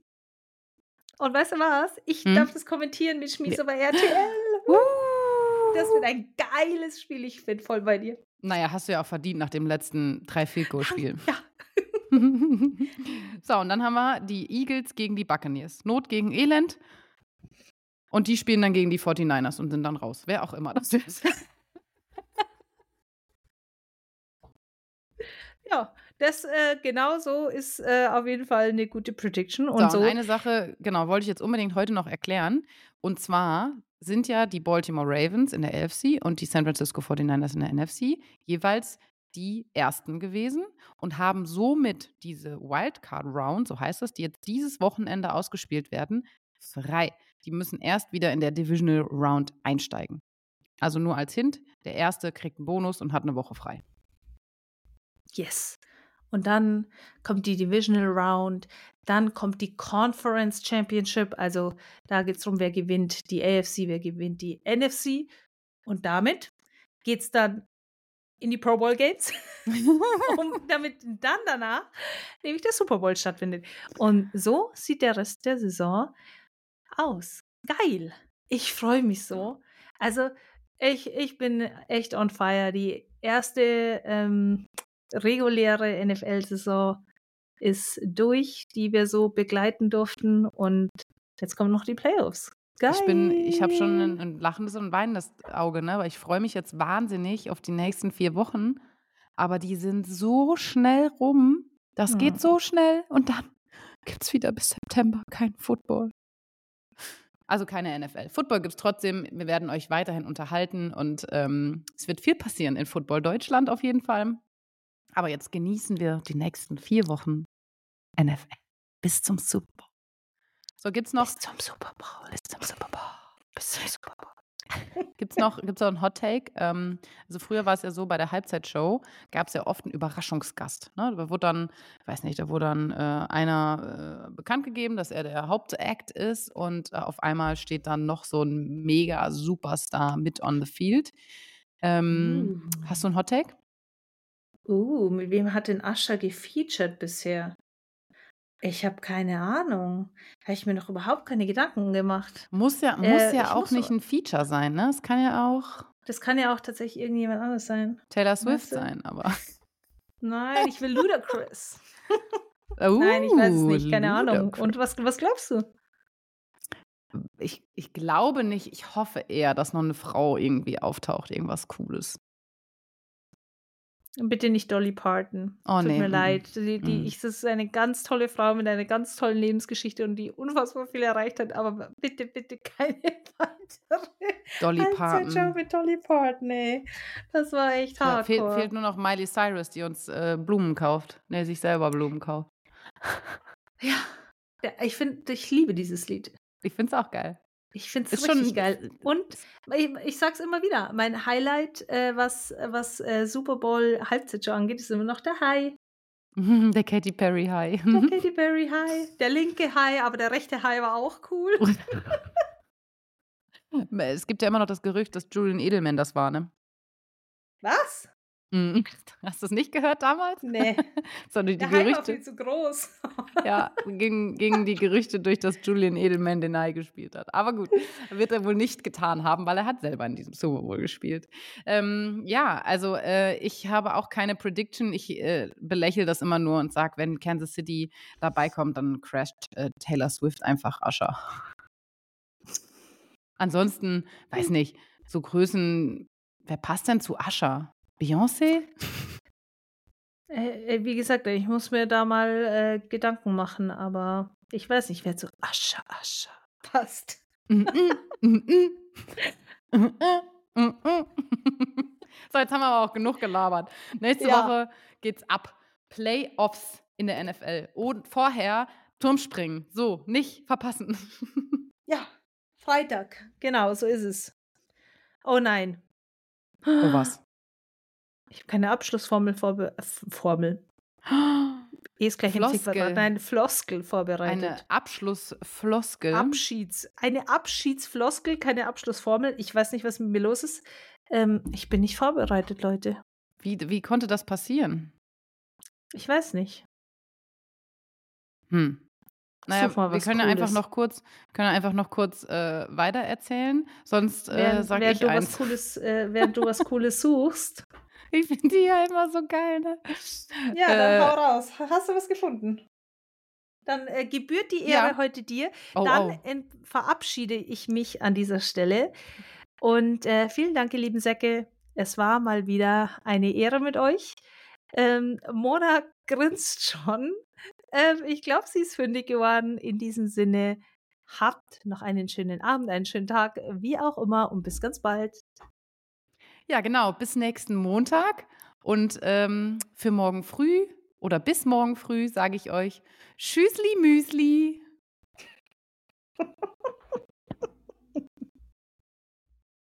Und weißt du was? Ich Hm? darf das kommentieren mit Schmies Ja. über RTL. Das wird ein geiles Spiel. Ich bin voll bei dir. Naja, hast du ja auch verdient nach dem letzten drei goal spiel Ja. so, und dann haben wir die Eagles gegen die Buccaneers. Not gegen Elend. Und die spielen dann gegen die 49ers und sind dann raus. Wer auch immer das ist. Ja, das äh, genau so ist äh, auf jeden Fall eine gute Prediction. Und so, so. und eine Sache, genau, wollte ich jetzt unbedingt heute noch erklären. Und zwar sind ja die Baltimore Ravens in der AFC und die San Francisco 49ers in der NFC jeweils die ersten gewesen und haben somit diese Wildcard Round, so heißt das, die jetzt dieses Wochenende ausgespielt werden, frei. Die müssen erst wieder in der Divisional Round einsteigen. Also nur als Hint, der erste kriegt einen Bonus und hat eine Woche frei. yes. Und dann kommt die Divisional Round, dann kommt die Conference Championship. Also da geht es darum, wer gewinnt die AFC, wer gewinnt die NFC. Und damit geht es dann in die Pro Bowl Games, um, damit dann danach nämlich der Super Bowl stattfindet. Und so sieht der Rest der Saison aus. Geil. Ich freue mich so. Also ich, ich bin echt on fire. Die erste ähm, reguläre NFL-Saison ist durch, die wir so begleiten durften. Und jetzt kommen noch die Playoffs. Geil. Ich bin, ich habe schon ein, ein lachendes und weinendes Auge, ne? Weil ich freue mich jetzt wahnsinnig auf die nächsten vier Wochen. Aber die sind so schnell rum. Das Hm. geht so schnell. Und dann gibt es wieder bis September kein Football. Also keine NFL. Football gibt es trotzdem. Wir werden euch weiterhin unterhalten und ähm, es wird viel passieren in Football Deutschland auf jeden Fall. Aber jetzt genießen wir die nächsten vier Wochen NFL. Bis zum Super Bowl. So, gibt's noch Bis zum Super Bowl. bis zum Super Bowl. Bis zum Super Bowl. Gibt es noch, gibt's noch einen Hot Take? Ähm, also früher war es ja so, bei der Halbzeitshow gab es ja oft einen Überraschungsgast. Ne? Da wurde dann, weiß nicht, da wurde dann äh, einer äh, bekannt gegeben, dass er der Hauptact ist und äh, auf einmal steht dann noch so ein mega Superstar mit on the field. Ähm, Uh. Hast du einen Hot Take? Uh, mit wem hat denn Ascha gefeatured bisher? Ich habe keine Ahnung. Habe ich mir noch überhaupt keine Gedanken gemacht. Muss ja, muss Äh, ja auch muss nicht ein Feature sein, ne? Es kann ja auch Das kann ja auch tatsächlich irgendjemand anderes sein. Taylor Swift sein, aber. Nein, ich will Ludacris. Uh, Nein, ich weiß es nicht. Keine Ahnung. Ludacris. Und was, was glaubst du? Ich, ich glaube nicht, ich hoffe eher, dass noch eine Frau irgendwie auftaucht, irgendwas Cooles. Bitte nicht Dolly Parton. Oh, Tut nee, mir leid. Die, die, mm. ich, das ist eine ganz tolle Frau mit einer ganz tollen Lebensgeschichte und die unfassbar viel erreicht hat. Aber bitte, bitte keine weitere Dolly Parton. mit Dolly Parton. Ey. Das war echt Ja, hardcore. fehlt, fehlt nur noch Miley Cyrus, die uns äh, Blumen kauft. Ne, sich selber Blumen kauft. Ja. ja ich finde, ich liebe dieses Lied. Ich finde es auch geil. Ich finde es Ist schon- richtig geil. Und ich, ich sag's immer wieder, mein Highlight, äh, was, was äh, Super Bowl Halbzeitshow angeht, ist immer noch der High. Der Katy Perry High. Der Katy Perry High. Der linke High, aber der rechte High war auch cool. es gibt ja immer noch das Gerücht, dass Julian Edelman das war, ne? Was? Mhm. Hast du es nicht gehört damals? Nee, Sondern die der High war Gerüchte. viel zu groß. Ja, gingen, gingen die Gerüchte durch, dass Julian Edelman den High gespielt hat. Aber gut, wird er wohl nicht getan haben, weil er hat selber in diesem Super Bowl gespielt. Ähm, ja, also äh, ich habe auch keine Prediction. Ich äh, belächle das immer nur und sage, wenn Kansas City dabei kommt, dann crasht äh, Taylor Swift einfach Ascher. Ansonsten, weiß nicht, so Größen, wer passt denn zu Ascher? Beyoncé? Äh, äh, wie gesagt, ich muss mir da mal äh, Gedanken machen, aber ich weiß nicht, wer zu Ascha Ascha passt. Mm, mm, mm, mm. So, jetzt haben wir aber auch genug gelabert. Nächste Ja. Woche geht's ab. Playoffs in der NFL. Und vorher Turmspringen. So, nicht verpassen. Ja, Freitag. Genau, so ist es. Oh nein. Oh, was? Ich habe keine Abschlussformel vorbe F- Formel. E ist gleich Floskel. Ziffernrad. Nein, Floskel vorbereitet. Eine Abschlussfloskel. Abschieds, eine Abschiedsfloskel, keine Abschlussformel. Ich weiß nicht, was mit mir los ist. Ähm, ich bin nicht vorbereitet, Leute. wie, wie konnte das passieren? Ich weiß nicht. Hm. Naja, mal wir können ja einfach noch kurz, können einfach noch kurz äh, weiter erzählen. Sonst äh, während ich du eins. was Cooles, äh, während du was Cooles suchst. Ich finde die ja immer so geil, ne? Ja, Äh, dann hau raus. Hast du was gefunden? Dann äh, gebührt die Ehre Ja. heute dir. Oh, Dann oh. ent- verabschiede ich mich an dieser Stelle. Und äh, vielen Dank, ihr lieben Säcke. Es war mal wieder eine Ehre mit euch. Ähm, Mona grinst schon. Ähm, ich glaube, sie ist fündig geworden. In diesem Sinne, habt noch einen schönen Abend, einen schönen Tag, wie auch immer und bis ganz bald. Ja, genau. Bis nächsten Montag. Und ähm, für morgen früh oder bis morgen früh sage ich euch Tschüssli Müsli.